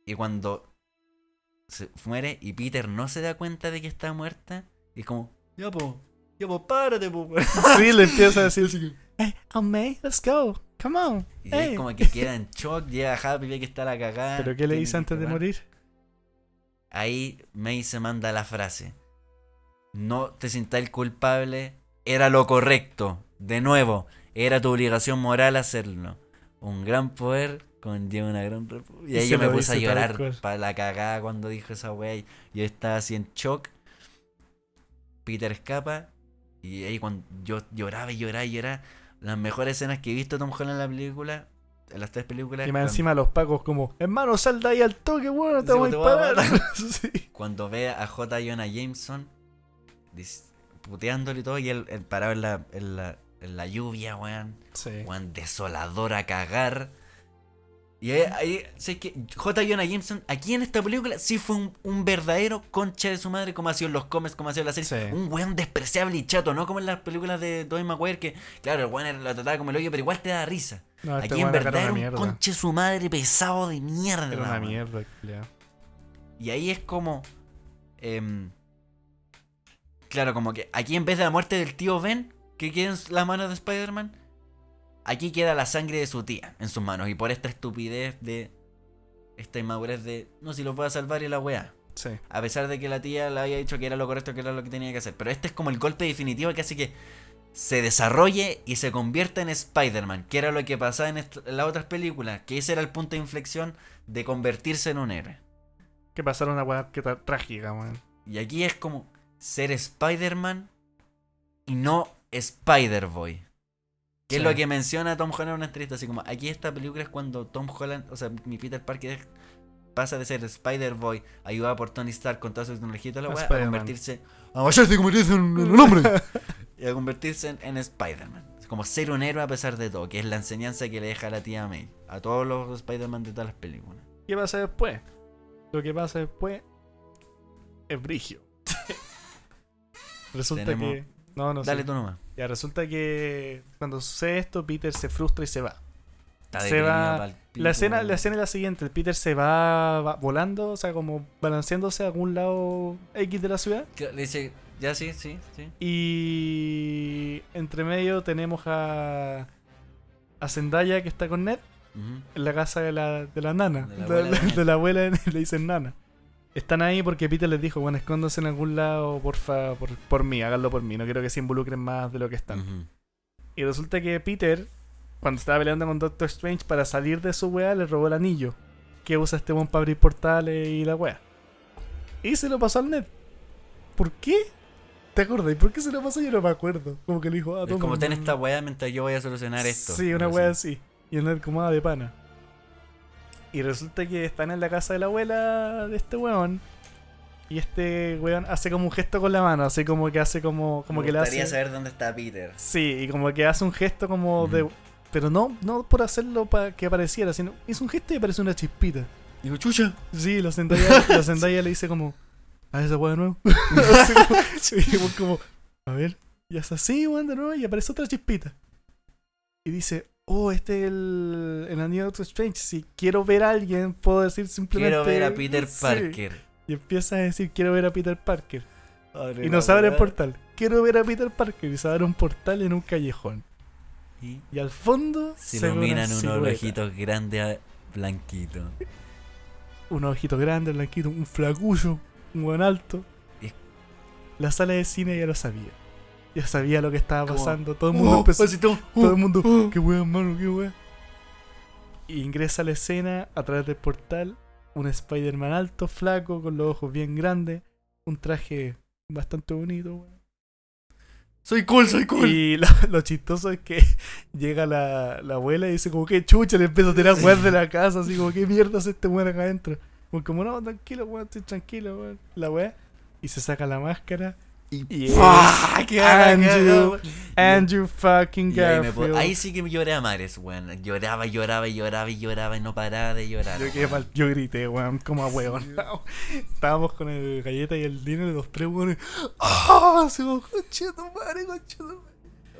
Y cuando se muere y Peter no se da cuenta de que está muerta, y es como, ya po, Yo, pues párate, pues. weón. Sí, le empieza a decir así, hey, oh, May, let's go, come on. Y hey". es como que queda en shock, llega Happy, ve que está la cagada. ¿Pero qué le dice antes de morir? Ahí May se manda la frase. No te sintáis culpable, era lo correcto. De nuevo, era tu obligación moral hacerlo. Un gran poder conlleva una gran repu- Y ahí yo me puse a dice llorar para la cagada cuando dijo esa wea. Yo estaba así en shock. Peter escapa. Y ahí cuando yo lloraba y lloraba y lloraba. Las mejores escenas que he visto Tom Holland en la película. En las tres películas. Y más cuando- encima los pacos como, hermano, sal de ahí al toque, weón, te Sí, a te voy a. Sí. cuando ve a J. Jonah Jameson dis- puteándole y todo, y él, él parado en la, en la, en la lluvia, weón, Sí. weón, desolador a cagar. Y ahí, ahí sé que J. Jonah Jameson, aquí en esta película, sí fue un, un verdadero concha de su madre, como ha sido en los cómics, como ha sido en la serie. Sí. Un weón despreciable y chato, no como en las películas de Tobey Maguire, que, claro, el weón era- lo trataba como el hoyo, pero igual te da risa. No, este aquí en verdad era un conche su madre pesado de mierda. Era una mierda, culiao. Y ahí es como. em, claro, como que aquí en vez de la muerte del tío Ben, que queda en las manos de Spider-Man, aquí queda la sangre de su tía en sus manos. Y por esta estupidez de. Esta inmadurez de. No, si los voy a salvar y la weá. Sí. A pesar de que la tía le había dicho que era lo correcto, que era lo que tenía que hacer. Pero este es como el golpe definitivo que hace que se desarrolle y se convierta en Spider-Man, que era lo que pasaba en, las otras películas, que ese era el punto de inflexión de convertirse en un héroe. Que pasaron una weá que trágica, weón. Y aquí es como ser Spider-Man y no Spider-Boy. Que es lo que menciona Tom Holland en una entrevista. Así como, aquí esta película es cuando Tom Holland, o sea, mi Peter Parker pasa de ser Spider-Boy, ayudado por Tony Stark con toda su tecnología y toda la A weá, a convertirse. A vayarse y convertirse en, en un hombre. y a convertirse en, en Spider-Man. Es como ser un héroe a pesar de todo, que es la enseñanza que le deja la tía May. A todos los Spider-Man de todas las películas. ¿Qué pasa después? Lo que pasa después es brigio. Resulta Tenemos- que. No, no Dale sé. tú nomás. Ya resulta que cuando sucede esto, Peter se frustra y se va. Está Se va- La escena, la escena es la siguiente: el Peter se va, va volando, o sea, como balanceándose a algún lado X de la ciudad. Le dice, ya sí, sí, sí. Y entre medio tenemos a. A Zendaya que está con Ned en la casa de la, de la nana. De la abuela de de la abuela le dicen nana. Están ahí porque Peter les dijo, bueno, escóndanse en algún lado, porfa, por, por mí, háganlo por mí, no quiero que se involucren más de lo que están. Y resulta que Peter, cuando estaba peleando con Doctor Strange para salir de su wea, le robó el anillo que usa este buen para abrir portales y la wea. Y se lo pasó al Ned. ¿Por qué? ¿Te acuerdas? ¿Y por qué se lo pasó? Yo no me acuerdo. Como que le dijo, ah, Es toma, como ten mm". esta weá mientras yo voy a solucionar esto. Sí, una wea así. Y el Ned como ah, de pana. Y resulta que están en la casa de la abuela de este weón. Y este weón hace como un gesto con la mano, así como que hace como, como Me que le gustaría hace. saber dónde está Peter. Sí, y como que hace un gesto como de. Pero no, no por hacerlo para que apareciera, sino hizo un gesto y apareció una chispita. Digo, chucha. Sí, la Zendaya, la Zendaya le dice como. A esa weá de nuevo. Como, y vos como, a ver, y hace así, weón, de nuevo, y aparece otra chispita. Y dice, oh, este es el, el anillo de Doctor Strange. Si quiero ver a alguien, puedo decir simplemente. Quiero ver a Peter Sí. Parker. Y empieza a decir, quiero ver a Peter Parker. Abre Y nos abre el portal. Quiero ver a Peter Parker. Y se abre un portal en un callejón. Y Y al fondo se una iluminan unos ojitos grandes blanquitos. Un ojito grande, blanquito, un flacucho, un buen alto. Y- La sala de cine ya lo sabía. Ya sabía lo que estaba pasando. Todo el mundo Oh, empezó. Todo el mundo. oh. Qué weón, mano, qué weón. Y ingresa a la escena a través del portal. Un Spider-Man alto, flaco, con los ojos bien grandes. Un traje bastante bonito, weón. Soy cool, soy cool. Y lo, lo chistoso es que llega la, la abuela y dice como que chucha, le empieza a tirar weón de la casa, así como qué mierda hace este weón acá adentro. Como, como no, tranquilo, weón, estoy tranquilo, weón. La weá. Y se saca la máscara. Y Y es ¡pah! ¡Qué haga, qué Andrew! Andrew fucking Y ahí, Garfield. po- ahí sí que lloré a mares, weón. Lloraba, lloraba, lloraba y lloraba y no paraba de llorar. Yo, quedé mal- yo grité, weón, como a weón. Estábamos con el galleta y el dinero, los tres weones. ¡Ah! Se concha tu madre.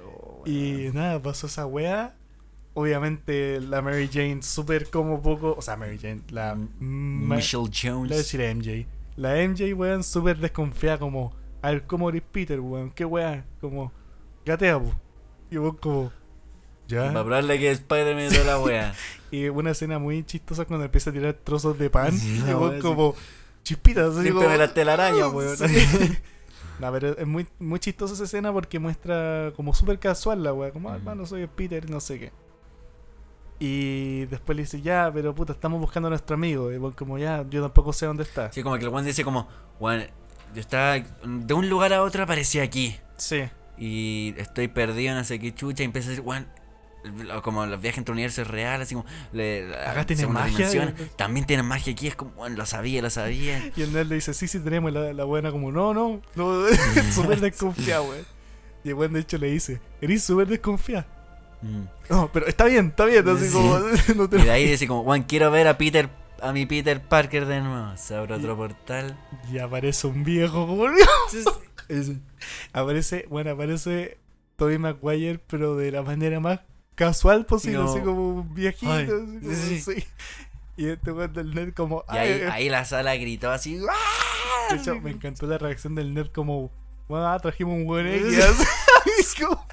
Oh, Y nada, pasó esa weá. Obviamente la Mary Jane súper como poco. O sea, Mary Jane, la. Michelle Jones. decir a MJ. La MJ, weón, súper desconfiada como. A ver cómo eres Peter, weón, qué weá, como, gatea, po. Y vos como, ya. Para probarle que Spider-Man toda la wea. Y una escena muy chistosa cuando empieza a tirar trozos de pan. Sí, y vos como, chispitas, Siempre como, me la telaraña, weón. Sí. No, pero es muy, muy chistosa esa escena porque muestra como súper casual la weá. Como, ah, hermano, soy Peter no sé qué. Y después le dice, ya, pero puta, estamos buscando a nuestro amigo. Y bueno, como, ya, yo tampoco sé dónde está. Sí, como que el weón dice como, weón, yo estaba de un lugar a otro aparecí aquí. Sí. Y estoy perdido, no sé qué chucha. Y empieza a decir, lo- como los viajes entre universos reales, así como, le, Acá tiene segunda magia. También tienen magia aquí, es como, weón, lo sabía, lo sabía. Y el nerd le dice, sí, sí, tenemos. Y la, la buena como, no, no. no súper desconfiada, weón. Y el buen de hecho le dice, eres súper desconfiada. Mm. No, pero está bien, está bien. Así Sí. como, no te Y de ahí dice como, weón, quiero ver a Peter, a mi Peter Parker de nuevo. Se abre otro Y- portal. Y aparece un viejo, Aparece, bueno, aparece Tobey Maguire, pero de la manera más casual posible, así como un viejito. Ay, así como, sí. sí. Y este weón del nerd como... Y ahí, ahí la sala gritó así. ¡ah! De hecho, me encantó la reacción del nerd como... Bueno, ah, trajimos un buen X. como,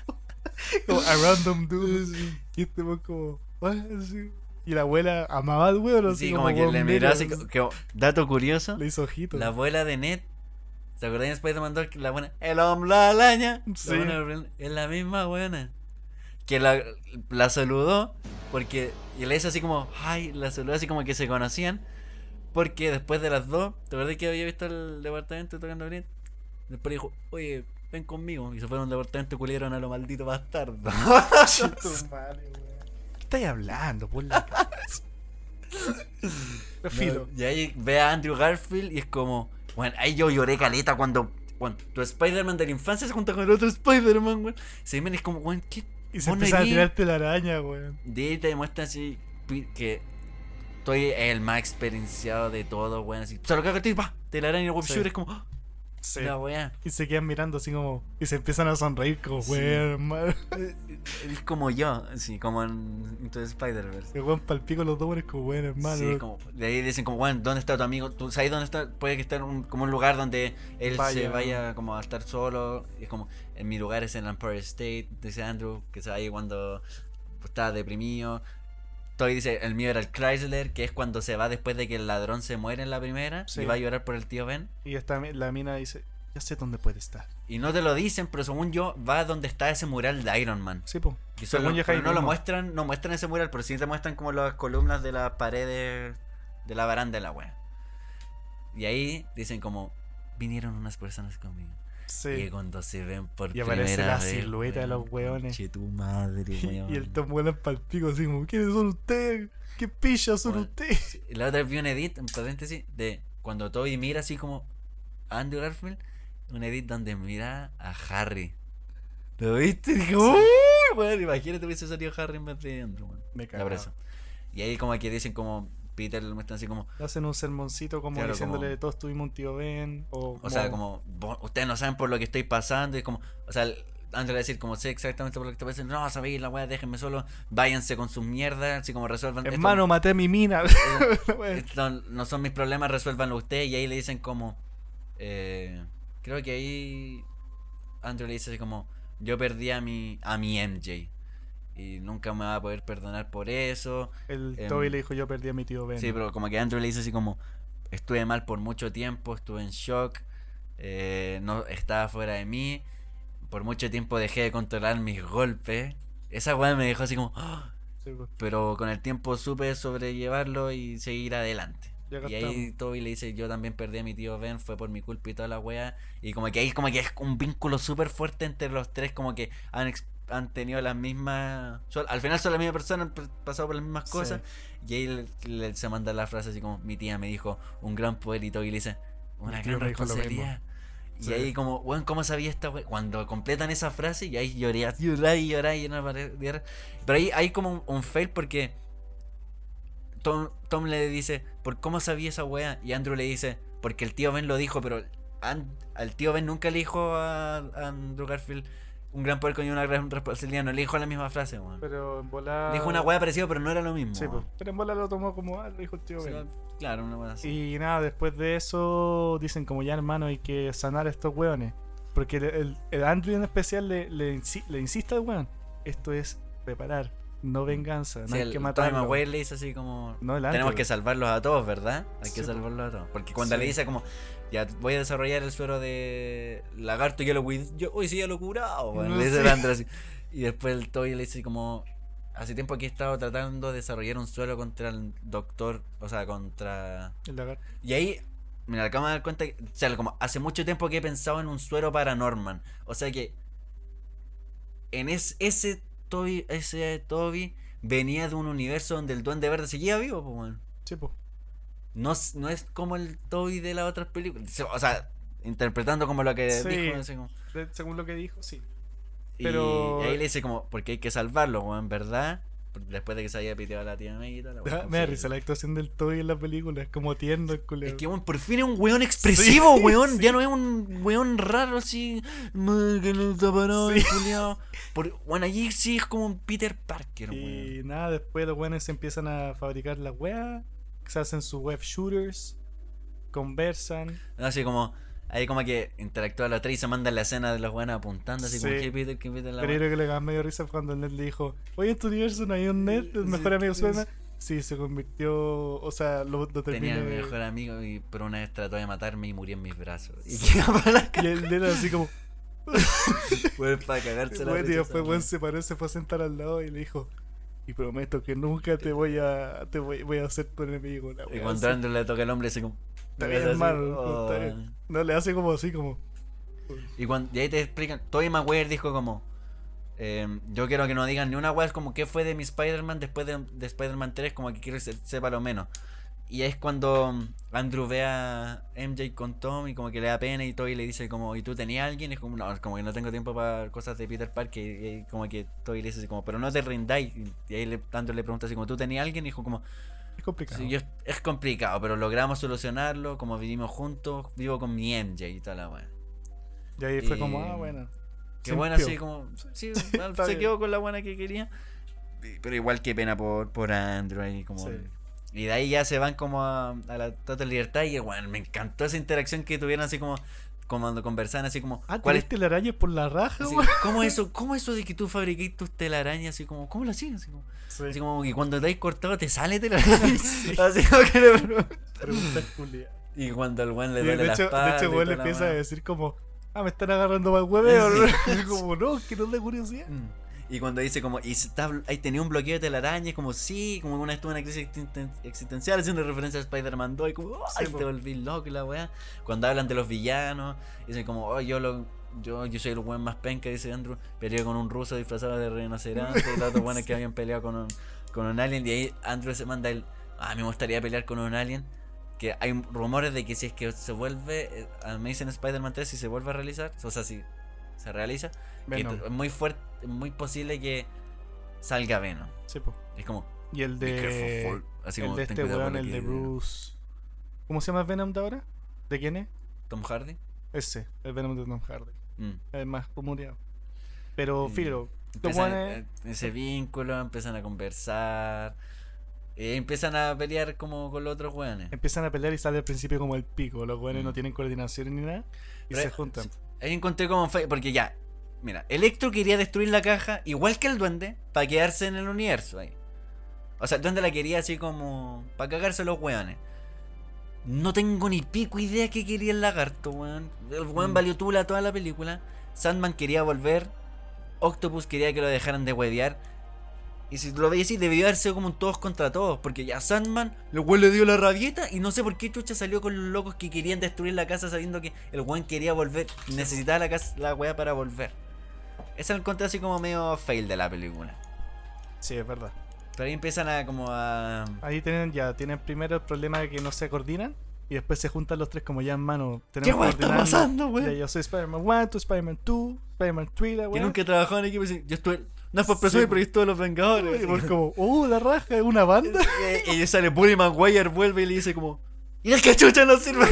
como a random dude. Y este weón como... Así. Y la abuela amaba al weón, Sí, como que le mira, miró así. que- dato curioso: Le hizo ojitos. la abuela de Ned. ¿Se acuerdan después de mandar la buena? El hombre araña. La Sí. buena es la misma buena. Que la, la saludó porque. Y le hizo así como. Ay, la saludó así como que se conocían. Porque después de las dos, ¿te acuerdas que había visto el departamento tocando a Ned? Después dijo, oye, ven conmigo. Y se fueron a un departamento culieron a lo maldito bastardo. estáis hablando? Por la. Y ahí ve a Andrew Garfield y es como, bueno, ahí yo lloré caleta cuando, cuando tu Spider-Man de la infancia se junta con el otro Spider-Man, weón. Se ven es como, weón, ¿qué? Y se empieza a tirarte la araña, weón. De ahí te demuestra así que estoy el más experienciado de todo, weón. Así, se lo cago a ti, pa, te la araña y el web Sí. es como, "Ah, Sí. la. Y se quedan mirando así como. Y se empiezan a sonreír como, Sí. weón, hermano. Es como yo, así, como en Into Spider-Verse. El weón palpico los dos, como, weón, hermano. Sí, como, de ahí dicen como, bueno, ¿dónde está tu amigo? ¿Tú sabes dónde está? Puede que esté un, como un lugar donde él se Vaya. vaya como a estar solo. Y es como, en mi lugar es en Empire State, dice Andrew, que se va ahí cuando está deprimido. Toy dice, el mío era el Chrysler, que es cuando se va después de que el ladrón se muere en la primera Sí. y va a llorar por el tío Ben. Y esta, la mina dice, ya sé dónde puede estar. Y no te lo dicen, pero según yo, va donde está ese mural de Iron Man. Sí, po. Y Según pero no lo muestran, no muestran ese mural, pero sí te muestran como las columnas de las paredes de la baranda de la wea. Y ahí dicen como vinieron unas personas conmigo. Y Sí. cuando se ven por Y aparece primera la vez, silueta de los weones. conche tu madre, Y, weón. y el Tom Holland palpico así como, ¿quiénes son ustedes? ¿Qué pillas son ustedes? Sí, y La otra vez vi un edit, en paréntesis, de cuando Toby mira así como a Andrew Garfield, un edit donde mira a Harry. ¿Lo viste? Y dije, uy, weón, imagínate hubiese salido Harry en vez de Andrew. Me cago. Y ahí como que dicen como Peter le muestran así como, Le hacen un sermoncito como Claro, diciéndole, como- todos tuvimos un tío Ben. O, o sea, como "Vos- ustedes no saben por lo que estoy pasando y como, o sea, antes de decir como sé exactamente por lo que estoy pasando, no, sabéis la weá, déjenme solo, váyanse con sus mierdas, así como resuelvan esto- Hermano, maté a mi mina. esto no son mis problemas, resuélvanlo ustedes y ahí le dicen como eh, creo que ahí Andrew le dice así como yo perdí a mi a mi MJ y nunca me va a poder perdonar por eso. El Em, Toby le dijo, yo perdí a mi tío Ben. Sí, pero como que Andrew le dice así como, estuve mal por mucho tiempo, estuve en shock, eh, no estaba fuera de mí, por mucho tiempo dejé de controlar mis golpes. Esa weá me dejó así como, "Ah", Sí, pues. pero con el tiempo supe sobrellevarlo y seguir adelante. Y ahí Toby le dice, yo también perdí a mi tío Ben, fue por mi culpa y toda la wea. Y como que ahí como que es un vínculo súper fuerte entre los tres, como que han, han tenido las mismas... al final son la misma persona, han pasado por las mismas Sí. cosas. Y ahí le- le- se manda la frase así como, mi tía me dijo, un gran poder y le dice, una gran me dijo lo mismo". responsabilidad. Y Sí. ahí como, weón, ¿cómo sabía esta wea? Cuando completan esa frase y ahí lloré, lloré y lloré y no. Pero ahí hay como un, un fail porque Tom, Tom le dice, ¿por cómo sabía esa wea? Y Andrew le dice, porque el tío Ben lo dijo, pero An- al tío Ben nunca le dijo a, a Andrew Garfield un gran poder con una gran responsabilidad, no le dijo la misma frase, weón. Pero en bola. Dijo una wea parecida, pero no era lo mismo. Sí, weón. pues. Pero en bola lo tomó como, ah, lo dijo el tío Ben. claro, una wea así. Y nada, después de eso dicen como ya hermano hay que sanar a estos hueones. Porque el, el- el Andrew en especial le, le, insi- le insiste al weón. Esto es preparar, no venganza. No Sí, hay que Tobey matarlo. Maguire le dice así como... No, el Tenemos que salvarlos a todos, ¿verdad? Hay que Sí, salvarlos a todos. Porque cuando Sí. le dice como, ya voy a desarrollar el suero de lagarto, ya lo cuidé, yo hoy sí ya lo he curado, weón", No, le dice Andrew así. Y después el Toby le dice como, hace tiempo que he estado tratando de desarrollar un suero contra el doctor, o sea, contra... El lagarto. Y ahí, mira, acabo de dar cuenta, que, o sea, como hace mucho tiempo que he pensado en un suero para Norman. O sea que en es, ese Toby, ese Toby venía de un universo donde el Duende Verde seguía vivo, pues. Sí, po. No, es- no es como el Toby de las otras películas. O sea, interpretando como lo que Sí. dijo. como- según lo que dijo, sí. y- Pero- y ahí le dice como, porque hay que salvarlo, weón, ¿verdad? Después de que se haya piteado a la tía y tal, la weá, Me da risa la actuación del Toby en la película. Es como tierno el culero. Es que, weón, por fin es un weón expresivo, Sí, weón. sí. Ya no es un weón raro así. "Ma, Que no está parado, Sí. el culiao". Por, bueno, allí sí es como un Peter Parker, weón. Y nada, después los weones se empiezan a fabricar las weas. Se hacen sus web shooters. Conversan. Así como, ahí como que interactúa los tres y se mandan la escena de los weones apuntando, así como, Sí. ¿qué Peter, qué Peter la Pero yo weá?". creo que le da medio risa cuando el Ned le dijo: Oye, en tu universo no hay un Ned, el Sí, mejor amigo sí, suena. Sí, se convirtió. O sea, lo, lo Tenía termina. a mi mejor amigo, y, pero una vez trató de matarme y murió en mis brazos. Y la Y él era así como. Weón, para cagarse la Bueno, weá. se paró, se fue a sentar al lado y le dijo: Y prometo que nunca te voy a. Te voy, voy a hacer tu enemigo. Una Y cuando. Andrew le toca el hombre, así como. Está bien, hermano, "Oh". No, le hace como así, como. Y, cuando, y ahí te explican, Tobey Maguire dijo como, em, yo quiero que no digan ni una weá, es como qué fue de mi Spider-Man después de, de Spider-Man 3, como que quiero que se sepa lo menos. Y es cuando Andrew ve a MJ con Tom y como que le da pena y Toby le dice como, ¿y tú tenías alguien? Y es como, no, como que no tengo tiempo para cosas de Peter Parker. Y, y como que Toby le dice así como, pero no te rindáis. Y, ahí le, Andrew le pregunta así como, ¿tú tenías alguien? Y dijo como, Es complicado. Sí, yo- es complicado, pero logramos solucionarlo, como vivimos juntos, vivo con mi MJ y toda la weá. Y ahí fue como, ah, bueno. Qué buena, así como. Sí, Está se bien. quedó con la buena que quería. Pero igual que pena por, por Andrew ahí, como. Sí. Y de ahí ya se van como a, a la total libertad. Y bueno, me encantó esa interacción que tuvieron así como. Como cuando conversaban así como. Ah, ¿cuál ¿cuál es telarañas por la raja, así? ¿Cómo eso? ¿Cómo eso de que tú fabriquéis tus telarañas? Así como, ¿cómo lo hacías? Así como, Sí. así como que cuando te has cortado te sale telaraña. Así como que le. Y cuando el weón le duele de la hecho, espalda. de hecho, weón le empieza a decir como, ah, me están agarrando mal hueveo. Sí. Y como, no, que no es de curiosidad. Mm. Y cuando dice como, y está, ahí tenía un bloqueo de telaraña, como, sí, como una estuvo en una crisis existen- existencial, haciendo referencia a Spider-Man 2, y como, ay, Sí, po. te volví loco la weá. Cuando hablan de los villanos, dicen como, oh, yo lo, yo, yo soy el weón más penca, dice Andrew, peleé con un ruso disfrazado de rinoceronte, y los otros weones que habían peleado con un, con un alien, y ahí Andrew se manda el, ah, me gustaría pelear con un alien. Que hay rumores de que si es que se vuelve eh, Amazing Spider-Man 3, si se vuelve a realizar, o sea, si se realiza, que es muy fuerte, es muy posible que salga Venom. Sí, po. Es como, Y el "Be careful, de. Ford". Así El como, de "Ten este weón, el de Bruce. ¿Cómo se llama Venom de ahora? ¿De quién es? Tom Hardy. Ese, el Venom de Tom Hardy. Mm. El más rumoreado. Pero, Empiezan weones- eh, ese vínculo, empiezan a conversar. eh, empiezan a pelear como con los otros weones. empiezan a pelear y sale al principio como el pico. Los weones Mm. no tienen coordinación ni nada. Y Pero, se juntan. Ahí encontré como porque ya, mira, Electro quería destruir la caja igual que el duende para quedarse en el universo ahí. O sea, el duende la quería así como para cagarse los weones. No tengo ni pico idea qué quería el lagarto, weón. El weón Mm. valió tula toda la película. Sandman quería volver. Octopus quería que lo dejaran de huevear. Y si lo veis así, debió haber sido como un todos contra todos. Porque ya Sandman, el weón le dio la rabieta. Y no sé por qué Chucha salió con los locos que querían destruir la casa sabiendo que el weón quería volver. Necesitaba la, casa, la wea para volver. Ese es el contra así como medio fail de la película. Sí, es verdad. Pero ahí empiezan a como a. Ahí tienen ya, tienen primero el problema de que no se coordinan. Y después se juntan los tres como ya en mano. ¿Qué Tenemos weá que está pasando, weón? Yo soy Spider-Man 1, tú Spider-Man 2, Spider-Man 3, la Que weá. nunca he trabajado en equipo. y Yo estuve. No es por Sí, presumir, po. pero en los Vengadores. Y por como, uh, la raja, es una banda. y, y sale Bully Maguire, vuelve y le dice como. ¡Y el cachucha no sirve!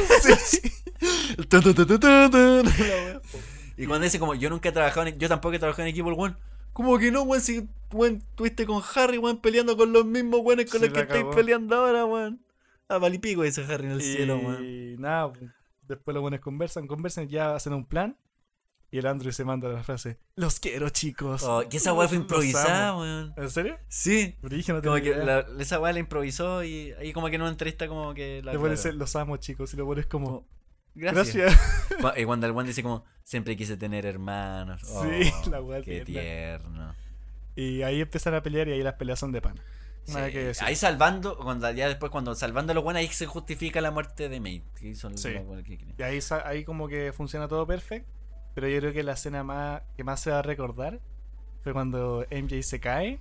Y cuando dice como, yo nunca he trabajado en, yo tampoco he trabajado en equipo, el weón. Como que no, weón, si weón, estuviste con Harry, weón, peleando con los mismos weones con Se los que la estáis peleando ahora, weón. Ah, valipico dice Harry en el y cielo, weón. nada, después los buenos conversan, conversan, ya hacen un plan. Y el Andrew se manda la frase: Los quiero, chicos. Oh, que esa weá fue improvisada, weón. ¿En serio? Sí. Brígido, no Como que la- esa weá la improvisó y ahí como que una entrevista como que la Le pones los amo, chicos. Y lo pones como. Como, Gracias. Y cuando el one dice como, siempre quise tener hermanos. Sí, Oh, la weá Qué tierno. Y ahí empiezan a pelear y ahí las peleas son de pan. Sí. Ahí salvando, cuando ya después cuando salvando a los buenos, ahí se justifica la muerte de el- Sí. Y ahí, ahí como que funciona todo perfecto. Pero yo creo que la escena más que más se va a recordar fue cuando MJ se cae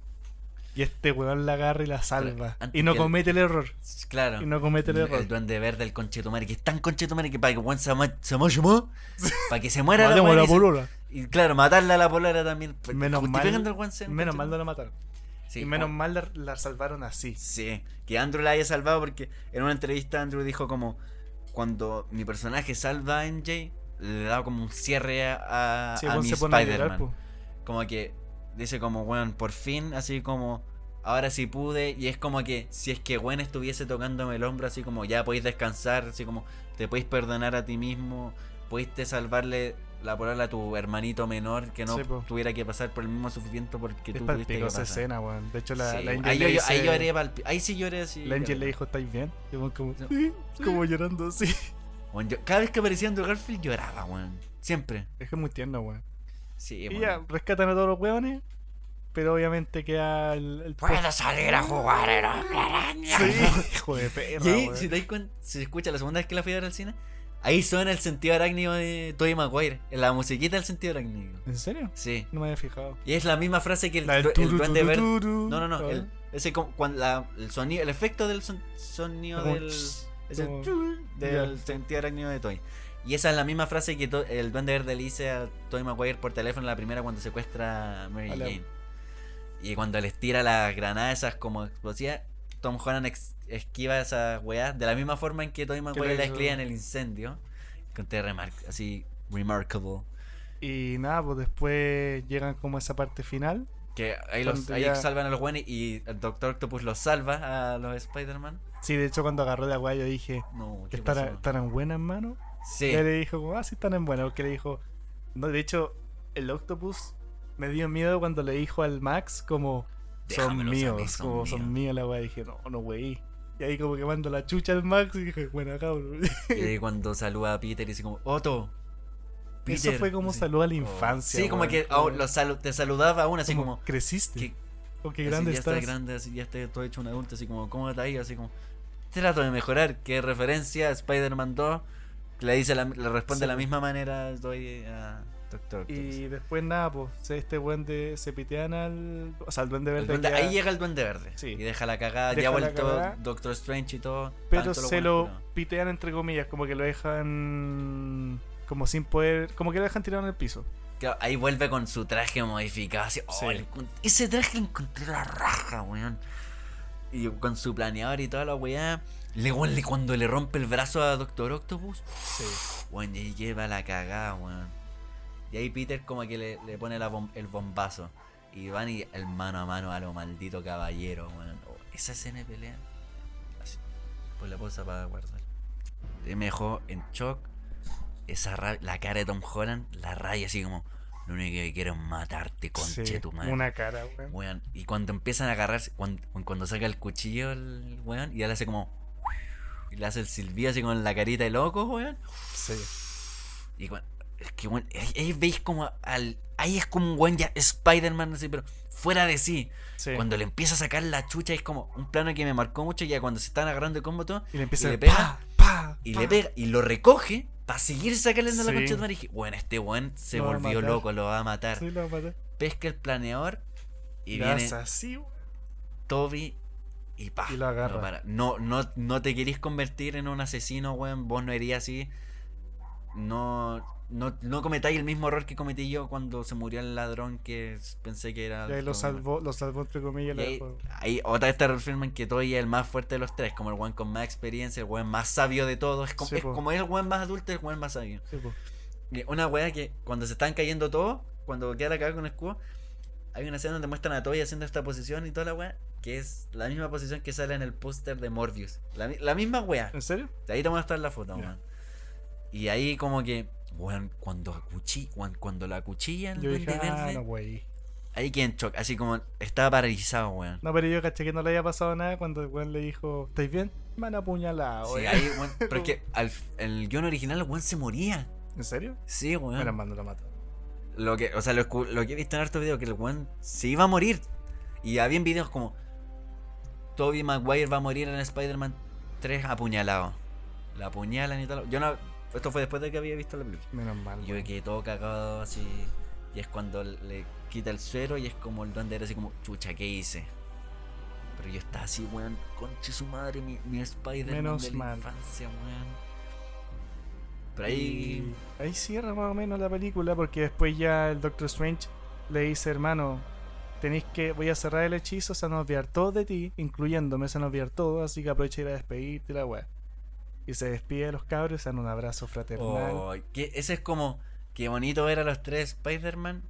y este weón la agarra y la salva. Y no el- comete el error. Claro. Y no comete el el, error. duende verde, el conchetumare, que es tan conchetumare que para que Juan se se para que se muera la la y se- polola. Y claro, matarla a la polera también. pues, Menos mal- Menos mal no la mataron. Sí, y menos Juan- mal la, la salvaron así. Sí, que Andrew la haya salvado porque en una entrevista Andrew dijo como cuando mi personaje salva a MJ, le da como un cierre a, Sí, a weón mi Spider-Man. po. Como que dice como, weón, por fin, así como, ahora sí pude. Y es como que si es que Gwen estuviese tocándome el hombro, así como, ya podéis descansar, así como, te podéis perdonar a ti mismo, pudiste salvarle la polola a tu hermanito menor que no Sí, po. tuviera que pasar por el mismo sufrimiento porque Es tú tuviste que pico esa pasar. escena, weón. De hecho, la, Sí, la weón. Angel ahí, le yo, ahí dice- lloré ahí sí lloré así. La Angel le dijo, ¿estáis bien? Y como, Sí. "Sí", como llorando así. Yo- cada vez que aparecía Andrew Garfield lloraba, weón. Siempre. Es que es muy tierno, weón. Sí, Y weón. ya, rescatan a todos los weones. Pero obviamente queda el. el Puedo salir a jugar el hombre araña. Sí, hijo de perra, Y ahí, weón. si te das cuenta, si se escucha la segunda vez que la fui a ver al cine, ahí suena el sentido arácnido de Tobey Maguire. En la musiquita del sentido arácnido. ¿En serio? Sí. No me había fijado. Y es la misma frase que el, La el turu, duende verde. No, no, no. El, ese como, cuando la- el sonido, el efecto del son- sonido del. Ese como- turu del sentido arácnido de Toy. Y esa es la misma frase que el duende verde le dice a Tobey Maguire por teléfono la primera cuando secuestra a Mary Jane. Y cuando les tira las granadas esas como explosivas, Tom Holland esquiva esas weas de la misma forma en que Tobey Maguire la escribía en el incendio. Con remar así, remarkable. Y nada, pues después llegan como a esa parte final. Que ahí, los, ahí ya- salvan a los buenos y el Doctor Octopus los salva a los Spider-Man. Sí, de hecho, cuando agarró la weá, yo dije, No, ¿qué ¿estarán, estarán buenas manos? Sí, Y él le dijo, como, ah, sí, están en buenas. Porque le dijo, no, de hecho, el Octopus me dio miedo cuando le dijo al Max, como, son míos, mí, son como son míos. la weá. Dije, no, no, wey. Y ahí como que mando la chucha al Max y dije, buena cabrón. y ahí cuando saluda a Peter y dice como, Otto. Eso Peter", fue como así. saludo a la Oh. infancia. Sí, como que oh, lo salu- te saludaba aún así Como, como... creciste. que- o qué así, grande ya estás. estás grande, así, ya estás todo hecho un adulto, así como, ¿cómo ha ido? Así como, trato de mejorar. ¿Qué referencia a Spider-Man 2? Que le, dice la- le responde Sí, de la misma manera doy a Doctor Octopus. Y después nada, pues este duende se pitean al. O sea, el duende verde. duende- ahí llega el duende verde. Sí. Y deja la cagada. Ya vuelto. Doctor Strange y todo. pero tanto se bueno lo que pitean entre comillas, como que lo dejan. Como sin poder. Como que lo dejan tirado en el piso. Claro, ahí vuelve con su traje modificado. Así, oh, Sí. ese traje encontré la raja, weón. Y con su planeador y toda la weá. Le, le- cuando le rompe el brazo a Doctor Octopus. Sí. Weón, y lleva la cagada, weón. Y ahí Peter como que le, le pone la bom- el bombazo. Y van y el mano a mano a lo maldito caballero, weón. Oh, esa escena de pelea. Así. Pues la pausa para guardar. Y me dejó en shock. Esa la cara de Tom Holland, la raya así como. Lo único que quiero es matarte, conche Sí, tu madre. Una cara, weón. Weón, y cuando empiezan a agarrarse, cuando, cuando saca el cuchillo el weón, y él hace como. Y le hace el silbido así con la carita de loco, weón. Sí. Y es que weón, ahí, ahí veis como al. Ahí es como un weón ya Spider-Man, así, pero fuera de sí. Sí. Cuando le empieza a sacar la chucha, es como un plano que me marcó mucho, ya cuando se están agarrando de combo todo. Y le empieza y a le pega, pa, y pa. le pega, y lo recoge para seguir sacándole la concha de madre. Y dije, bueno, este weón se Lo volvió loco, lo va a matar. Sí, lo va a matar. Pesca el planeador y viene así, weón. Toby y pa. Y lo agarra. No, para. no, no, no te querís convertir en un asesino, weón. Vos no erías así. No, no, no cometáis el mismo error que cometí yo cuando se murió el ladrón que pensé que era. Y ahí lo salvó, lo salvó entre comillas. Y ahí, ahí otra vez te reafirman que Toby es el más fuerte de los tres, como el weón con más experiencia, el weón más sabio de todos. Es como, Sí, es como el weón más adulto, el weón más sabio. Sí, Una wea que cuando se están cayendo todos, cuando queda la cagada con el escudo, hay una escena donde muestran a Toby haciendo esta posición y toda la wea, que es la misma posición que sale en el póster de Morbius. La, la misma wea. ¿En serio? De ahí te voy a mostrar la foto, weón. Y ahí como que weón, cuando, cuan- cuando la cuchilla el Yo dije, ah, verde, no, güey. ahí quedé en shock, así como estaba paralizado, weón. No, pero yo caché que no le había pasado nada cuando el weón le dijo, ¿estáis bien? Me han apuñalado, Sí, weón. ahí, weón, pero es que al, el guion original, el weón se moría. ¿En serio? Sí, weón. Menos mal no lo mató. Lo que, o sea, lo, que he visto en hartos videos, que el weón se iba a morir. Y había videos como Toby Maguire va a morir en Spider-Man 3 apuñalado. La apuñalan y tal. Yo no. Esto fue después de que había visto la película. Menos mal. Y yo weón. quedé todo cagado así. Y es cuando le quita el suero y es como el duende era así como, chucha, ¿qué hice? Pero yo estaba así, weón, conche su madre, mi, mi Spider-Man Menos de la mal. infancia, weón. Pero ahí. Y ahí cierra más o menos la película porque después ya el Doctor Strange le dice, hermano, tenéis que, voy a cerrar el hechizo, se van a olvidar todos de ti, incluyéndome, se van a olvidar todos, así que aprovecha y ir a despedirte la weá. Y se despide de los cabros, se dan un abrazo fraternal. Oh, que ese es como. Qué bonito ver a los tres Spider-Man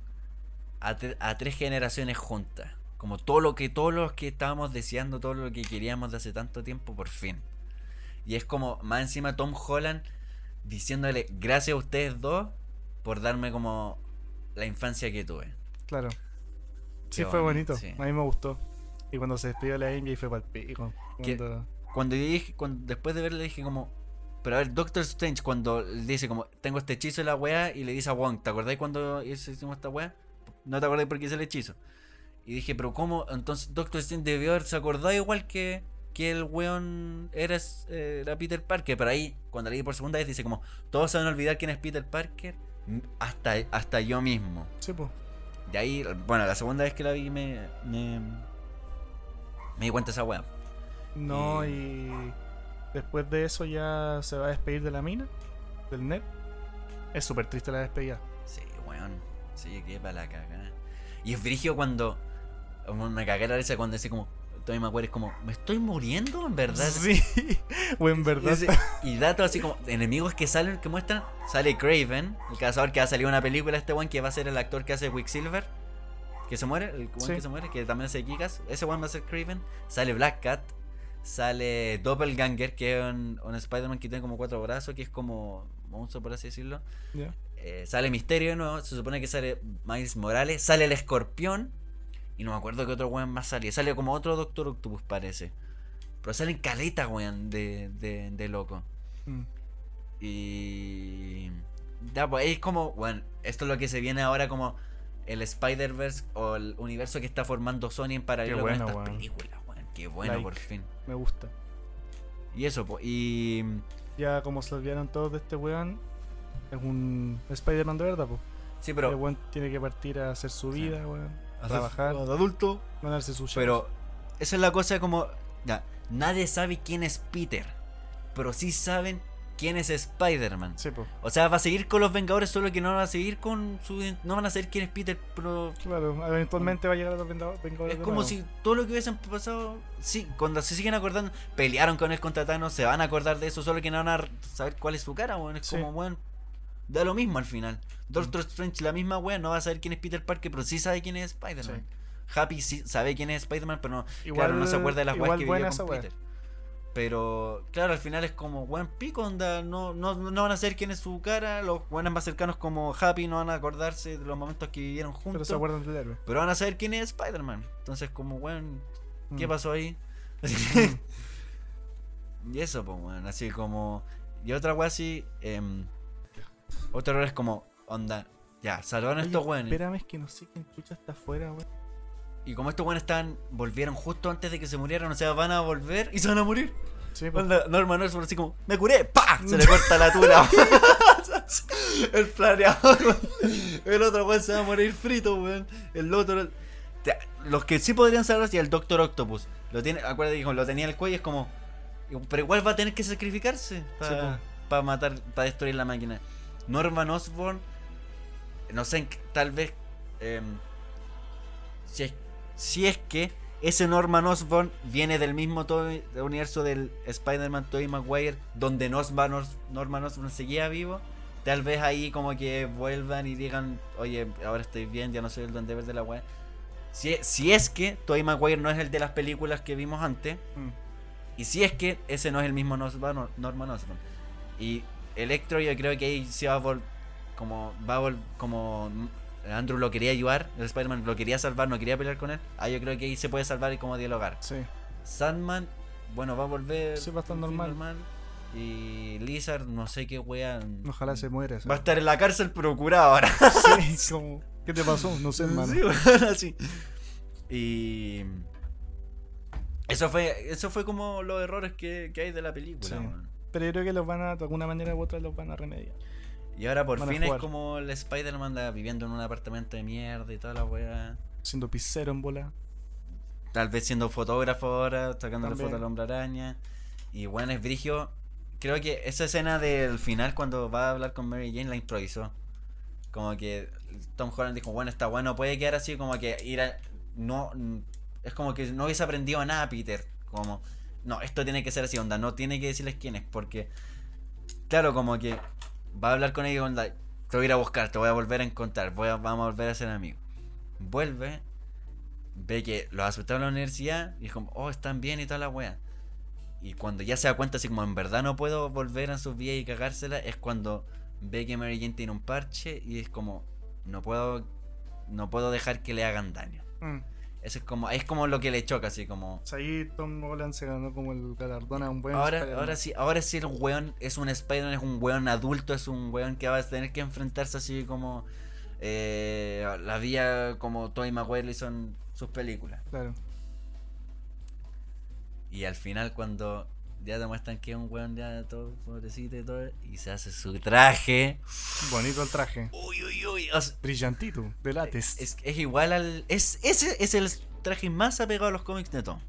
a, tre- a tres generaciones juntas. Como todo lo que todos los que estábamos deseando, todo lo que queríamos de hace tanto tiempo, por fin. Y es como, más encima Tom Holland diciéndole gracias a ustedes dos por darme como la infancia que tuve. Claro. Sí, fue bonito, sí. A mí me gustó. Y cuando se despidió la MJ fue para el pico. Cuando yo dije, cuando, después de verle dije como, pero a ver, Doctor Strange cuando le dice como, tengo este hechizo de la wea y le dice a Wong, ¿te acordáis cuando hicimos esta wea? No te acordáis porque hice el hechizo. Y dije, pero ¿cómo? Entonces Doctor Strange debió haberse acordado igual que, que el weón era, era Peter Parker. Pero ahí, cuando leí por segunda vez, dice como, todos se van a olvidar quién es Peter Parker, m- hasta, hasta yo mismo. Sí, pues. De ahí, bueno, la segunda vez que la vi me, me, me di cuenta de esa wea. No, Y- y después de eso ya se va a despedir de la mina, del net. Es súper triste la despedida. Sí, weón. Sí, que para la cagada. Y es frigio cuando. Me cagué la risa cuando dice como. Tommy Maguire es como. ¿Me estoy muriendo? En verdad. Sí, o en verdad. y datos así como. Enemigos que salen, que muestran. Sale Craven, el cazador que va a salir una película. Este weón que va a ser el actor que hace Quicksilver. Que se muere, el Sí. que se muere, que también hace Kikas. Ese weón va a ser Craven. Sale Black Cat. Sale Doppelganger, que es un, un Spider-Man que tiene como cuatro brazos, que es como monstruo, por así decirlo. Eh, sale Misterio de nuevo, se supone que sale Miles Morales, sale el escorpión y no me acuerdo qué otro weón más salía. Sale como otro Doctor Octopus parece. Pero salen caletas, weón, de, de, de loco. Mm. Y... Ya, pues es como, bueno, esto es lo que se viene ahora como el Spider-Verse o el universo que está formando Sony en paralelo bueno, con estas películas, weón. Qué bueno, Like. por fin. Me gusta. Y eso, pues, y... Ya como se olvidaron todos de este weón, es un Spider-Man de verdad, pues. Sí, el pero... weón tiene que partir a hacer su Sí. vida, weón. hacer- trabajar. de adulto, Ganarse su chance. Pero esa es la cosa como... Ya, nadie sabe quién es Peter. Pero sí saben quién es Spider-Man. Sí. O sea, va a seguir con los Vengadores, solo que no van a seguir con su... No van a saber quién es Peter, pero... Claro, eventualmente va a llegar a los Vengadores. Es como si todo lo que hubiesen pasado... Sí, cuando se siguen acordando, pelearon con él contra Thanos, se van a acordar de eso, solo que no van a saber cuál es su cara, weón. Es Sí. como, weón... Da lo mismo al final. Doctor Strange, la misma weón, no va a saber quién es Peter Parker, pero sí sabe quién es Spider-Man. Happy sí sabe quién es Spider-Man, pero no, Igual- claro, no se acuerda de las weas que esa con wea. Pero, claro, al final es como, buen pico, onda, no, no, no van a saber quién es su cara, los buenos más cercanos como Happy no van a acordarse de los momentos que vivieron juntos, Pero se pero, acuerdan del héroe. van a saber quién es Spider-Man. Entonces, como, weón, ¿qué Mm. pasó ahí? y eso, pues, weón, así como... Y otra wea así, em, otro error es como, onda, ya, salvaron Oye, estos weones. Espérame, es que no sé quién chucha está afuera, weón. Y como estos weones están, volvieron justo antes de que se murieran, o sea, van a volver y se van a morir. Sí, pues. Norman Osborn así como, me curé, ¡pa! Se le corta la tula. el planeador. El otro weón se va a morir frito, weón. El otro. Los que sí podrían salvar y el Doctor Octopus. Lo tiene, acuérdate que lo tenía en el cuello, es como. Pero igual va a tener que sacrificarse Sí, para matar, para destruir la máquina. Norman Osborn, no sé, tal vez. em, si, es, si es que ese Norman Osborn viene del mismo universo del Spider-Man Tobey Maguire, donde Norman, Os- Norman Osborn seguía vivo. Tal vez ahí como que vuelvan y digan, oye, ahora estoy bien, ya no soy el duende verde de la weá. Si, si es que Tobey Maguire no es el de las películas que vimos antes, Mm. y si es que ese no es el mismo Norman, Norman Osborn. Y Electro yo creo que ahí se va a vol- como va a vol- como Andrew lo quería ayudar, el Spider-Man lo quería salvar, no quería pelear con él. Ah, yo creo que ahí se puede salvar y como dialogar. Sí. Sandman, bueno, va a volver. Sí, va a estar en fin, normal. Y Lizard, no sé qué wea. Ojalá se muera. esa. Va a estar en la cárcel procurado ahora. Sí, como, ¿qué te pasó? No sé, hermano. Sí, bueno, así. Y. Eso fue, eso fue como los errores que, que hay de la película. Sí. Pero yo creo que los van a, de alguna manera u otra, los van a remediar. Y ahora por fin es como el Spider-Man anda viviendo en un apartamento de mierda y toda la wea. Siendo pisero en bola. Tal vez siendo fotógrafo ahora, sacándole fotos al hombre araña. Y bueno, es Brigio. Creo que esa escena del final cuando va a hablar con Mary Jane la improvisó. Como que Tom Holland dijo, bueno, está bueno, puede quedar así como que ir a... No, es como que no hubiese aprendido nada, Peter. Como, no, esto tiene que ser así, onda, no tiene que decirles quién es, porque... Claro, como que va a hablar con ellos, onda, te voy a ir a buscar, te voy a volver a encontrar, voy a, vamos a volver a ser amigos. Vuelve, ve que los asustaron en la universidad y es como, oh, están bien y toda la wea. Y cuando ya se da cuenta, así como en verdad no puedo volver a sus vidas y cagársela, es cuando ve que Mary Jane tiene un parche y es como, no puedo, no puedo dejar que le hagan daño. Mm. Eso es como, es como lo que le choca, así como. Ahí Tom Holland se ganó como el galardón a un buen Ahora, ahora sí, ahora sí el weón es un Spider-Man, es un weón adulto, es un weón que va a tener que enfrentarse así como eh, la vía como Tobey Maguire hizo en sus películas. Claro. Y al final cuando ya te muestran que es un weón ya todo pobrecito y todo, y se hace su traje. Bonito el traje. Uy, uy, uy. o sea, Brillantito, de látex. es, es igual al. Es, ese es el traje más apegado a los cómics de Tom.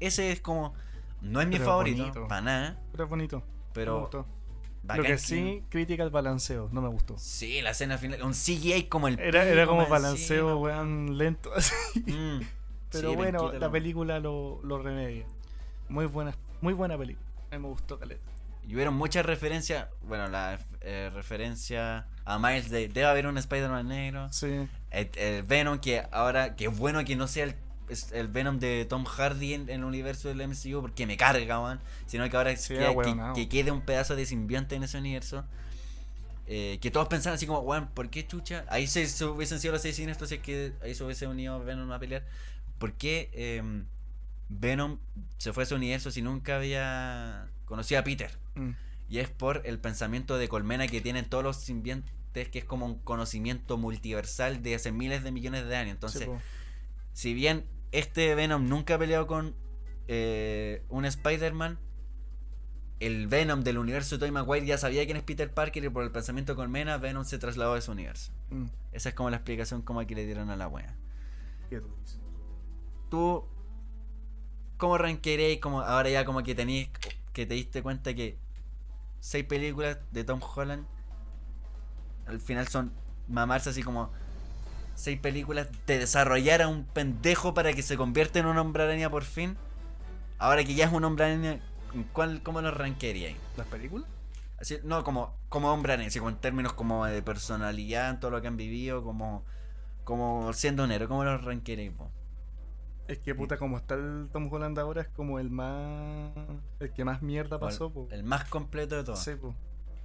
Ese es como. No es mi Pero favorito, bonito. para nada, Pero es bonito. me pero. Lo que sí, crítica al balanceo. No me gustó. Sí, la escena final. Un CGI como el. Era, era como balanceo, encima. weón, lento. así. Mm. Pero Sí, bueno, la película lo, lo remedia. Muy buena, muy buena película. A mí me gustó Caleta. Y hubieron muchas referencias. Bueno, la eh, referencia a Miles de. Debe haber un Spider-Man negro. Sí, El, el Venom que ahora, que es bueno que no sea el, el Venom de Tom Hardy en, en el universo del MCU porque me carga, man. Sino que ahora Sí, que, ahueonao. que quede un pedazo de simbionte en ese universo. Eh, que todos pensaban así como, weón, ¿por qué chucha? Ahí se, se hubiesen sido los seis siniestros si es que ahí se hubiese unido Venom a pelear. ¿Por qué em, Venom se fue a ese universo si nunca había conocido a Peter? mm, Y es por el pensamiento de colmena que tienen todos los simbiontes, que es como un conocimiento multiversal de hace miles de millones de años. Entonces, sí, si bien este Venom nunca ha peleado con eh, un Spider-Man, el Venom del universo de Tobey Maguire ya sabía quién es Peter Parker y por el pensamiento de colmena, Venom se trasladó a ese universo. Mm. Esa es como la explicación como que le dieron a la wea. Tú, ¿cómo rankeréis como ahora ya como que tenéis que te diste cuenta que seis películas de Tom Holland al final son mamarse así como seis películas de desarrollar a un pendejo para que se convierta en un hombre araña por fin? Ahora que ya es un hombre araña, ¿cuál, ¿cómo lo rankearíais? ¿Las películas? Así, no, como, como hombre araña, así como en términos como de personalidad, en todo lo que han vivido, como, como siendo un héroe, ¿cómo lo rankearíais vos? Es que puta, como está el Tom Holland ahora, es como el más. El que más mierda pasó, po. el, más completo de todos. Sí, po.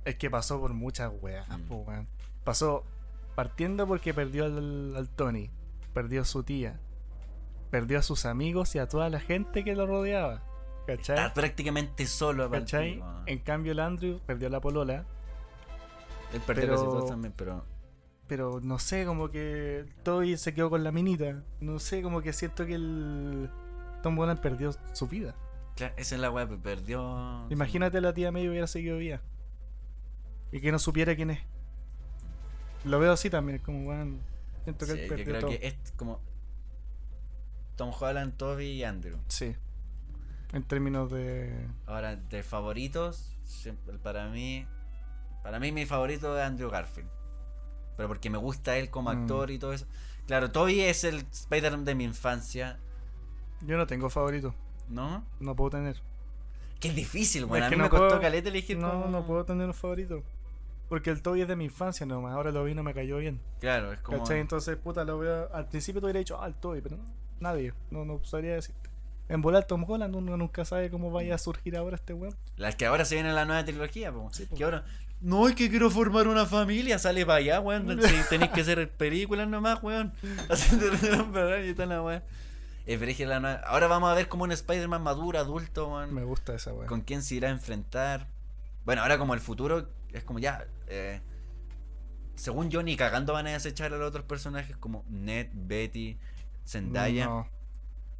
Es que pasó por muchas weas, Mm. po, weón. Pasó partiendo porque perdió al, al Tony, perdió a su tía, perdió a sus amigos y a toda la gente que lo rodeaba. ¿Cachai? Está prácticamente solo ¿Cachai? En cambio, el Andrew perdió a la polola, Él perdió pero- casi también, pero pero no sé, como que Toby se quedó con la minita. No sé, como que siento que el Tom Holland perdió su vida. claro, esa es la weá, perdió. Imagínate la tía medio hubiera seguido viva. Y que no supiera quién es. Lo veo así también, como weón. Siento que Sí, él yo perdió creo todo. que es como Tom Holland, Toby y Andrew. Sí. En términos de. Ahora, de favoritos, para mí, para mí mi favorito es Andrew Garfield. Pero porque me gusta él como Mm. actor y todo eso. Claro, Toby es el Spider-Man de mi infancia, Yo no tengo favorito. ¿no? No puedo tener. Que es difícil, bueno, Es a mí no me costó caleta elegir No, como- no puedo tener un favorito. Porque el Toby es de mi infancia nomás. Ahora lo vi y no me cayó bien. Claro, es como... ¿Cachai? Entonces, puta, lo veo. Al principio te hubiera dicho, ah, el Toby, pero no, nadie. No, no sabría decirte. En volar Tom Holland uno nunca sabe cómo vaya a surgir ahora este weón. Las que ahora se viene la nueva trilogía, po. Sí, po. que ahora. No, es que quiero formar una familia, sale para allá, weón. Tenéis que hacer películas nomás, weón. Haciendo y tal la weón. Nueva- Ahora vamos a ver como un Spider-Man maduro, adulto, weón. Me gusta esa weón. con quién se irá a enfrentar. Bueno, ahora como el futuro es como ya. eh, según yo, ni cagando van a desechar a los otros personajes como Ned, Betty, Zendaya. No,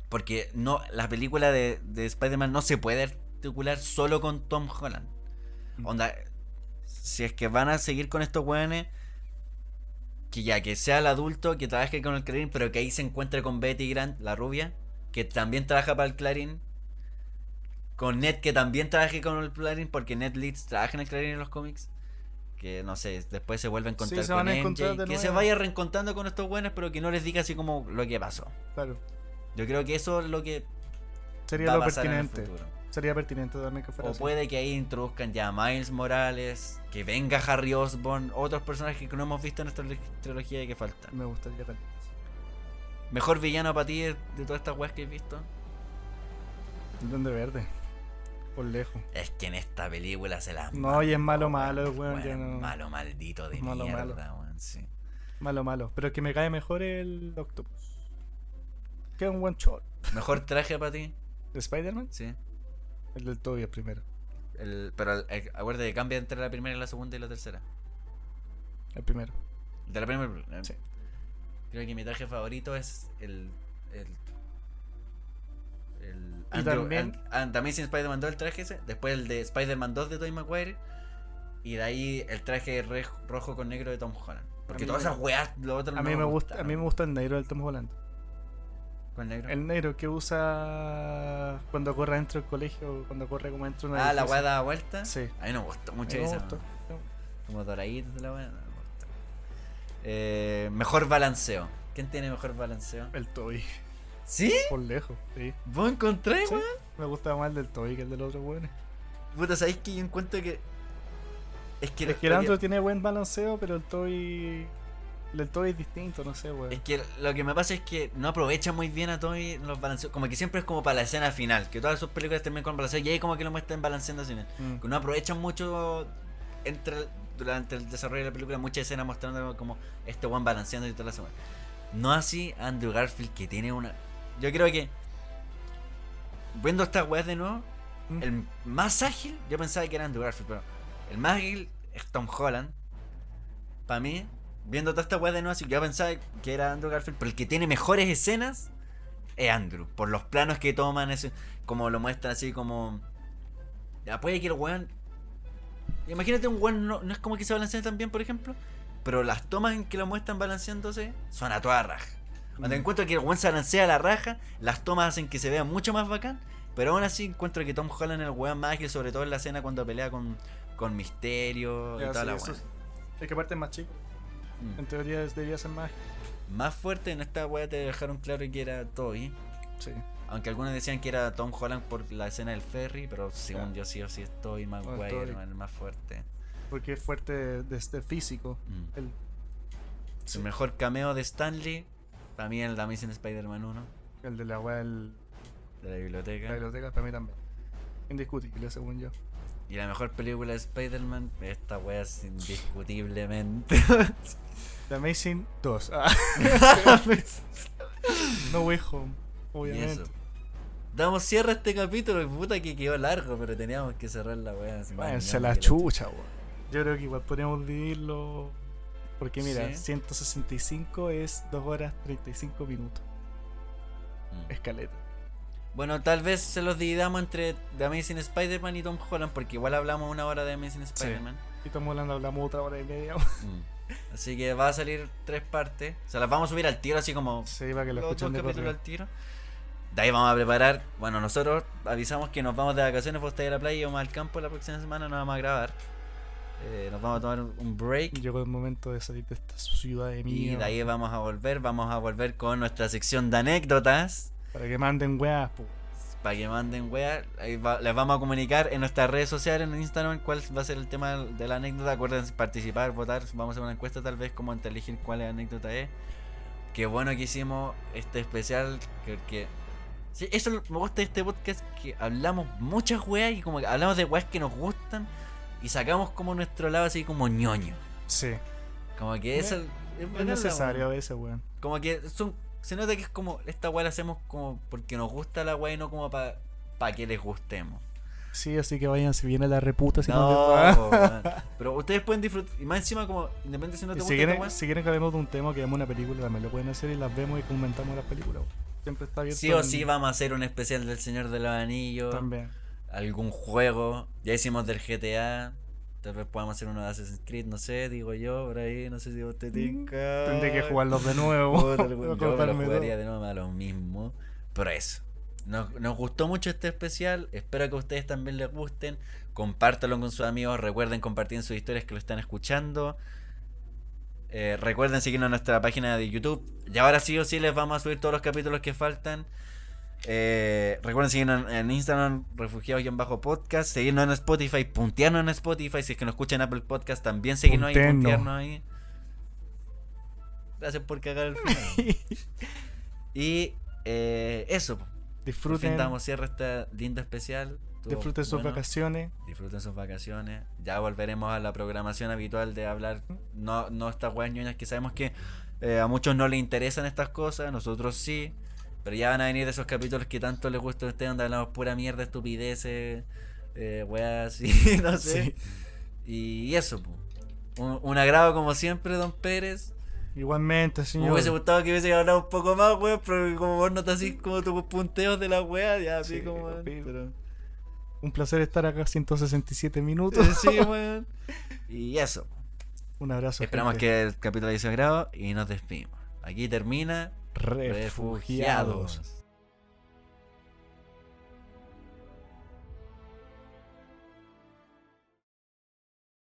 Porque no, la película de, de Spider-Man no se puede articular solo con Tom Holland. Mm. Onda, si es que van a seguir con estos weones, que ya que sea el adulto que trabaje con el Clarín, pero que ahí se encuentre con Betty Grant, la rubia, que también trabaja para el Clarín. Con Ned, que también trabaje con el Clarín, porque Ned Leeds trabaja en el Clarín en los cómics. Que no sé, después se vuelve a encontrar se con a MJ, que se vaya reencontrando con estos buenos, pero que no les diga así como lo que pasó. claro. Yo creo que eso es lo que Sería va a lo pasar en el pertinente. futuro. Sería pertinente también que fuera O así. puede que ahí introduzcan ya a Miles Morales, que venga Harry Osborn, otros personajes que no hemos visto en tri- trilogía y que faltan. Me gustaría también. Mejor villano para ti de, de todas estas weas que he visto. El Duende Verde. Por lejos. Es que en esta película se la. No, y es malo, malo, weón, ya es no- Malo maldito de Malo, mierda, malo. weón, sí. Malo, malo. Pero que me cae mejor el Octopus. Que un one shot. Mejor traje para ti, ¿De Spider-Man? sí. El del Toby el primero. El, pero el- el- acuérdate que cambia entre la primera, la segunda y la tercera. El primero. De la primera. eh, Sí. Creo que mi traje favorito es el. el el Y también- and- and- Amazing Spider-Man 2, el traje ese. Después el de Spider-Man 2 de Tobey Maguire. Y de ahí el traje re- rojo con negro de Tom Holland. Porque todas esas weas, lo otro A mí, me gusta, a mí me gusta el negro del Tom Holland. El negro que usa cuando corre dentro del colegio, cuando corre como dentro de una ah, la wea da vuelta. Sí. A mí no me gustó mucho me esa. gustó. Como doradito de la wea. no me gustó. Eh, mejor balanceo. ¿Quién tiene mejor balanceo? El Toby. ¿Sí? Por lejos, sí. ¿Vos encontré, Sí. weón? Me gusta más el del Toby que el del otro weón. Puta, ¿sabéis que yo encuentro que. Es que, Es que el otro tiene buen balanceo, pero el Toby. El Toby es distinto, no sé, weón. Es que lo que me pasa es que no aprovecha muy bien a Toby los balanceos. Como que siempre es como para la escena final. Que todas sus películas terminan con balanceo. Y ahí como que lo muestran balanceando así. Mm. Que no aprovechan mucho entre el- durante el desarrollo de la película. Muchas escenas mostrando como este one balanceando y toda la semana. No así Andrew Garfield que tiene una. Yo creo que. Viendo estas weas de nuevo. Mm. El más ágil, yo pensaba que era Andrew Garfield, pero el más ágil es Tom Holland. Para mí, viendo toda esta weá de nuevo, así, yo pensaba que era Andrew Garfield, pero el que tiene mejores escenas es Andrew. Por los planos que toman, ese, como lo muestran así como. Ya puede que el weón. Imagínate un weón, no, no es como que se balancee tan bien, por ejemplo. Pero las tomas en que lo muestran balanceándose son a toda raja. Cuando Mm. encuentro que el weón se balancea a la raja, las tomas hacen que se vea mucho más bacán. Pero aún así encuentro que Tom Holland es el weón más ágil, sobre todo en la escena cuando pelea con, con Misterio y toda sí, la sí. Es que aparte es más chico. Mm. En teoría debería ser más. Más fuerte en esta weá te dejaron claro que era Toby. Sí. Aunque algunos decían que era Tom Holland por la escena del ferry, pero según yo sí o sí es Toby Maguire, el más fuerte. Porque es fuerte desde físico. Mm. El, Su mejor cameo de Stanley, para mí el de Amazing Spider-Man 1, el de la weá del- de la biblioteca. la biblioteca, para mí también. Indiscutible, según yo. Y la mejor película de Spider-Man, esta weá es indiscutiblemente. The Amazing 2. Ah. no Way Home, y obviamente. Damos cierre a este capítulo, puta que quedó largo, pero teníamos que cerrar la más Váyanse la chucha, weón. Yo creo que igual podríamos dividirlo. Porque mira, Sí. 165 es 2 horas 35 minutos. Mm. Escaleta. Bueno, tal vez se los dividamos entre The Amazing Spider-Man y Tom Holland, porque igual hablamos una hora de Amazing Spider-Man. Y estamos hablando, hablamos otra hora y media. Mm. Así que va a salir tres partes. Se las vamos a subir al tiro, así como Sí, para que lo los escuchen de al tiro. De ahí vamos a preparar. Bueno, nosotros avisamos que nos vamos de vacaciones, vos estáis a la playa y vamos al campo la próxima semana, nos vamos a grabar. Eh, nos vamos a tomar un break. Llegó el momento de salir de esta ciudad de Y mierda. de ahí vamos a volver, vamos a volver con nuestra sección de anécdotas. Para que manden weas, po. Para que manden wea, ahí va- les vamos a comunicar en nuestras redes sociales, en Instagram, cuál va a ser el tema de la anécdota. Acuérdense participar, votar. Vamos a hacer una encuesta tal vez como entre elegir cuál anécdota es. Qué bueno que hicimos este especial, que, que Sí, eso es me gusta de este podcast, que hablamos muchas weas y como que hablamos de weas que nos gustan y sacamos como nuestro lado así como ñoño. Sí. Como que eso es, Es la necesario veces, weón. Como que son, se nota que es como, esta wea la hacemos como porque nos gusta la wea y no como para que les gustemos. Sí, así que vayan, si viene la reputa, si no, No, pero ustedes pueden disfrutar, y más encima como, independientemente si no te gusta si quieren, si quieren que hablemos de un tema, que veamos una película, también lo pueden hacer y las vemos y comentamos las películas. Siempre está abierto. sí o en- sí vamos a hacer un especial del Señor de los Anillos. También. algún juego. Ya hicimos del GTA. Tal vez podamos hacer uno de Assassin's Creed, no sé, digo yo, por ahí, no sé si vos te tinca. Mm, Tendré que jugarlos de nuevo. Puta, Yo me lo jugaría de nuevo a lo mismo. Pero eso. Nos, nos gustó mucho este especial. Espero que a ustedes también les gusten. Compártanlo con sus amigos. Recuerden compartir en sus historias que lo están escuchando. Eh, recuerden seguirnos en nuestra página de YouTube. Y ahora sí o sí les vamos a subir todos los capítulos que faltan. Eh, recuerden seguirnos en, en Instagram, refugiados-podcast. Seguirnos en Spotify, puntearnos en Spotify. Si es que nos escuchan en Apple Podcast, también seguirnos ahí, Puntearnos. ahí. Gracias por cagar el final. y eh, eso. fin Disfruten, damos cierre a este lindo especial. Estuvo disfruten sus bueno. vacaciones. Disfruten sus vacaciones. Ya volveremos a la programación habitual de hablar. No, no estas weas ñoñas que sabemos que eh, a muchos no les interesan estas cosas. Nosotros sí. Pero ya van a venir esos capítulos que tanto les gusta a ustedes, donde hablamos pura mierda, estupideces, eh, weas así, no sé. Y eso, po. Un, un agrado como siempre, don Pérez. Igualmente, Me señor. hubiese gustado que hubiese hablado un poco más, weón, pero como vos notas así como tus punteos de la wea, ya así Sí, como. Pero... Un placer estar acá 167 minutos. Sí, weón. Y eso. Un abrazo. Esperamos gente. que el capítulo haya grabado y nos despedimos. Aquí termina Refugiados.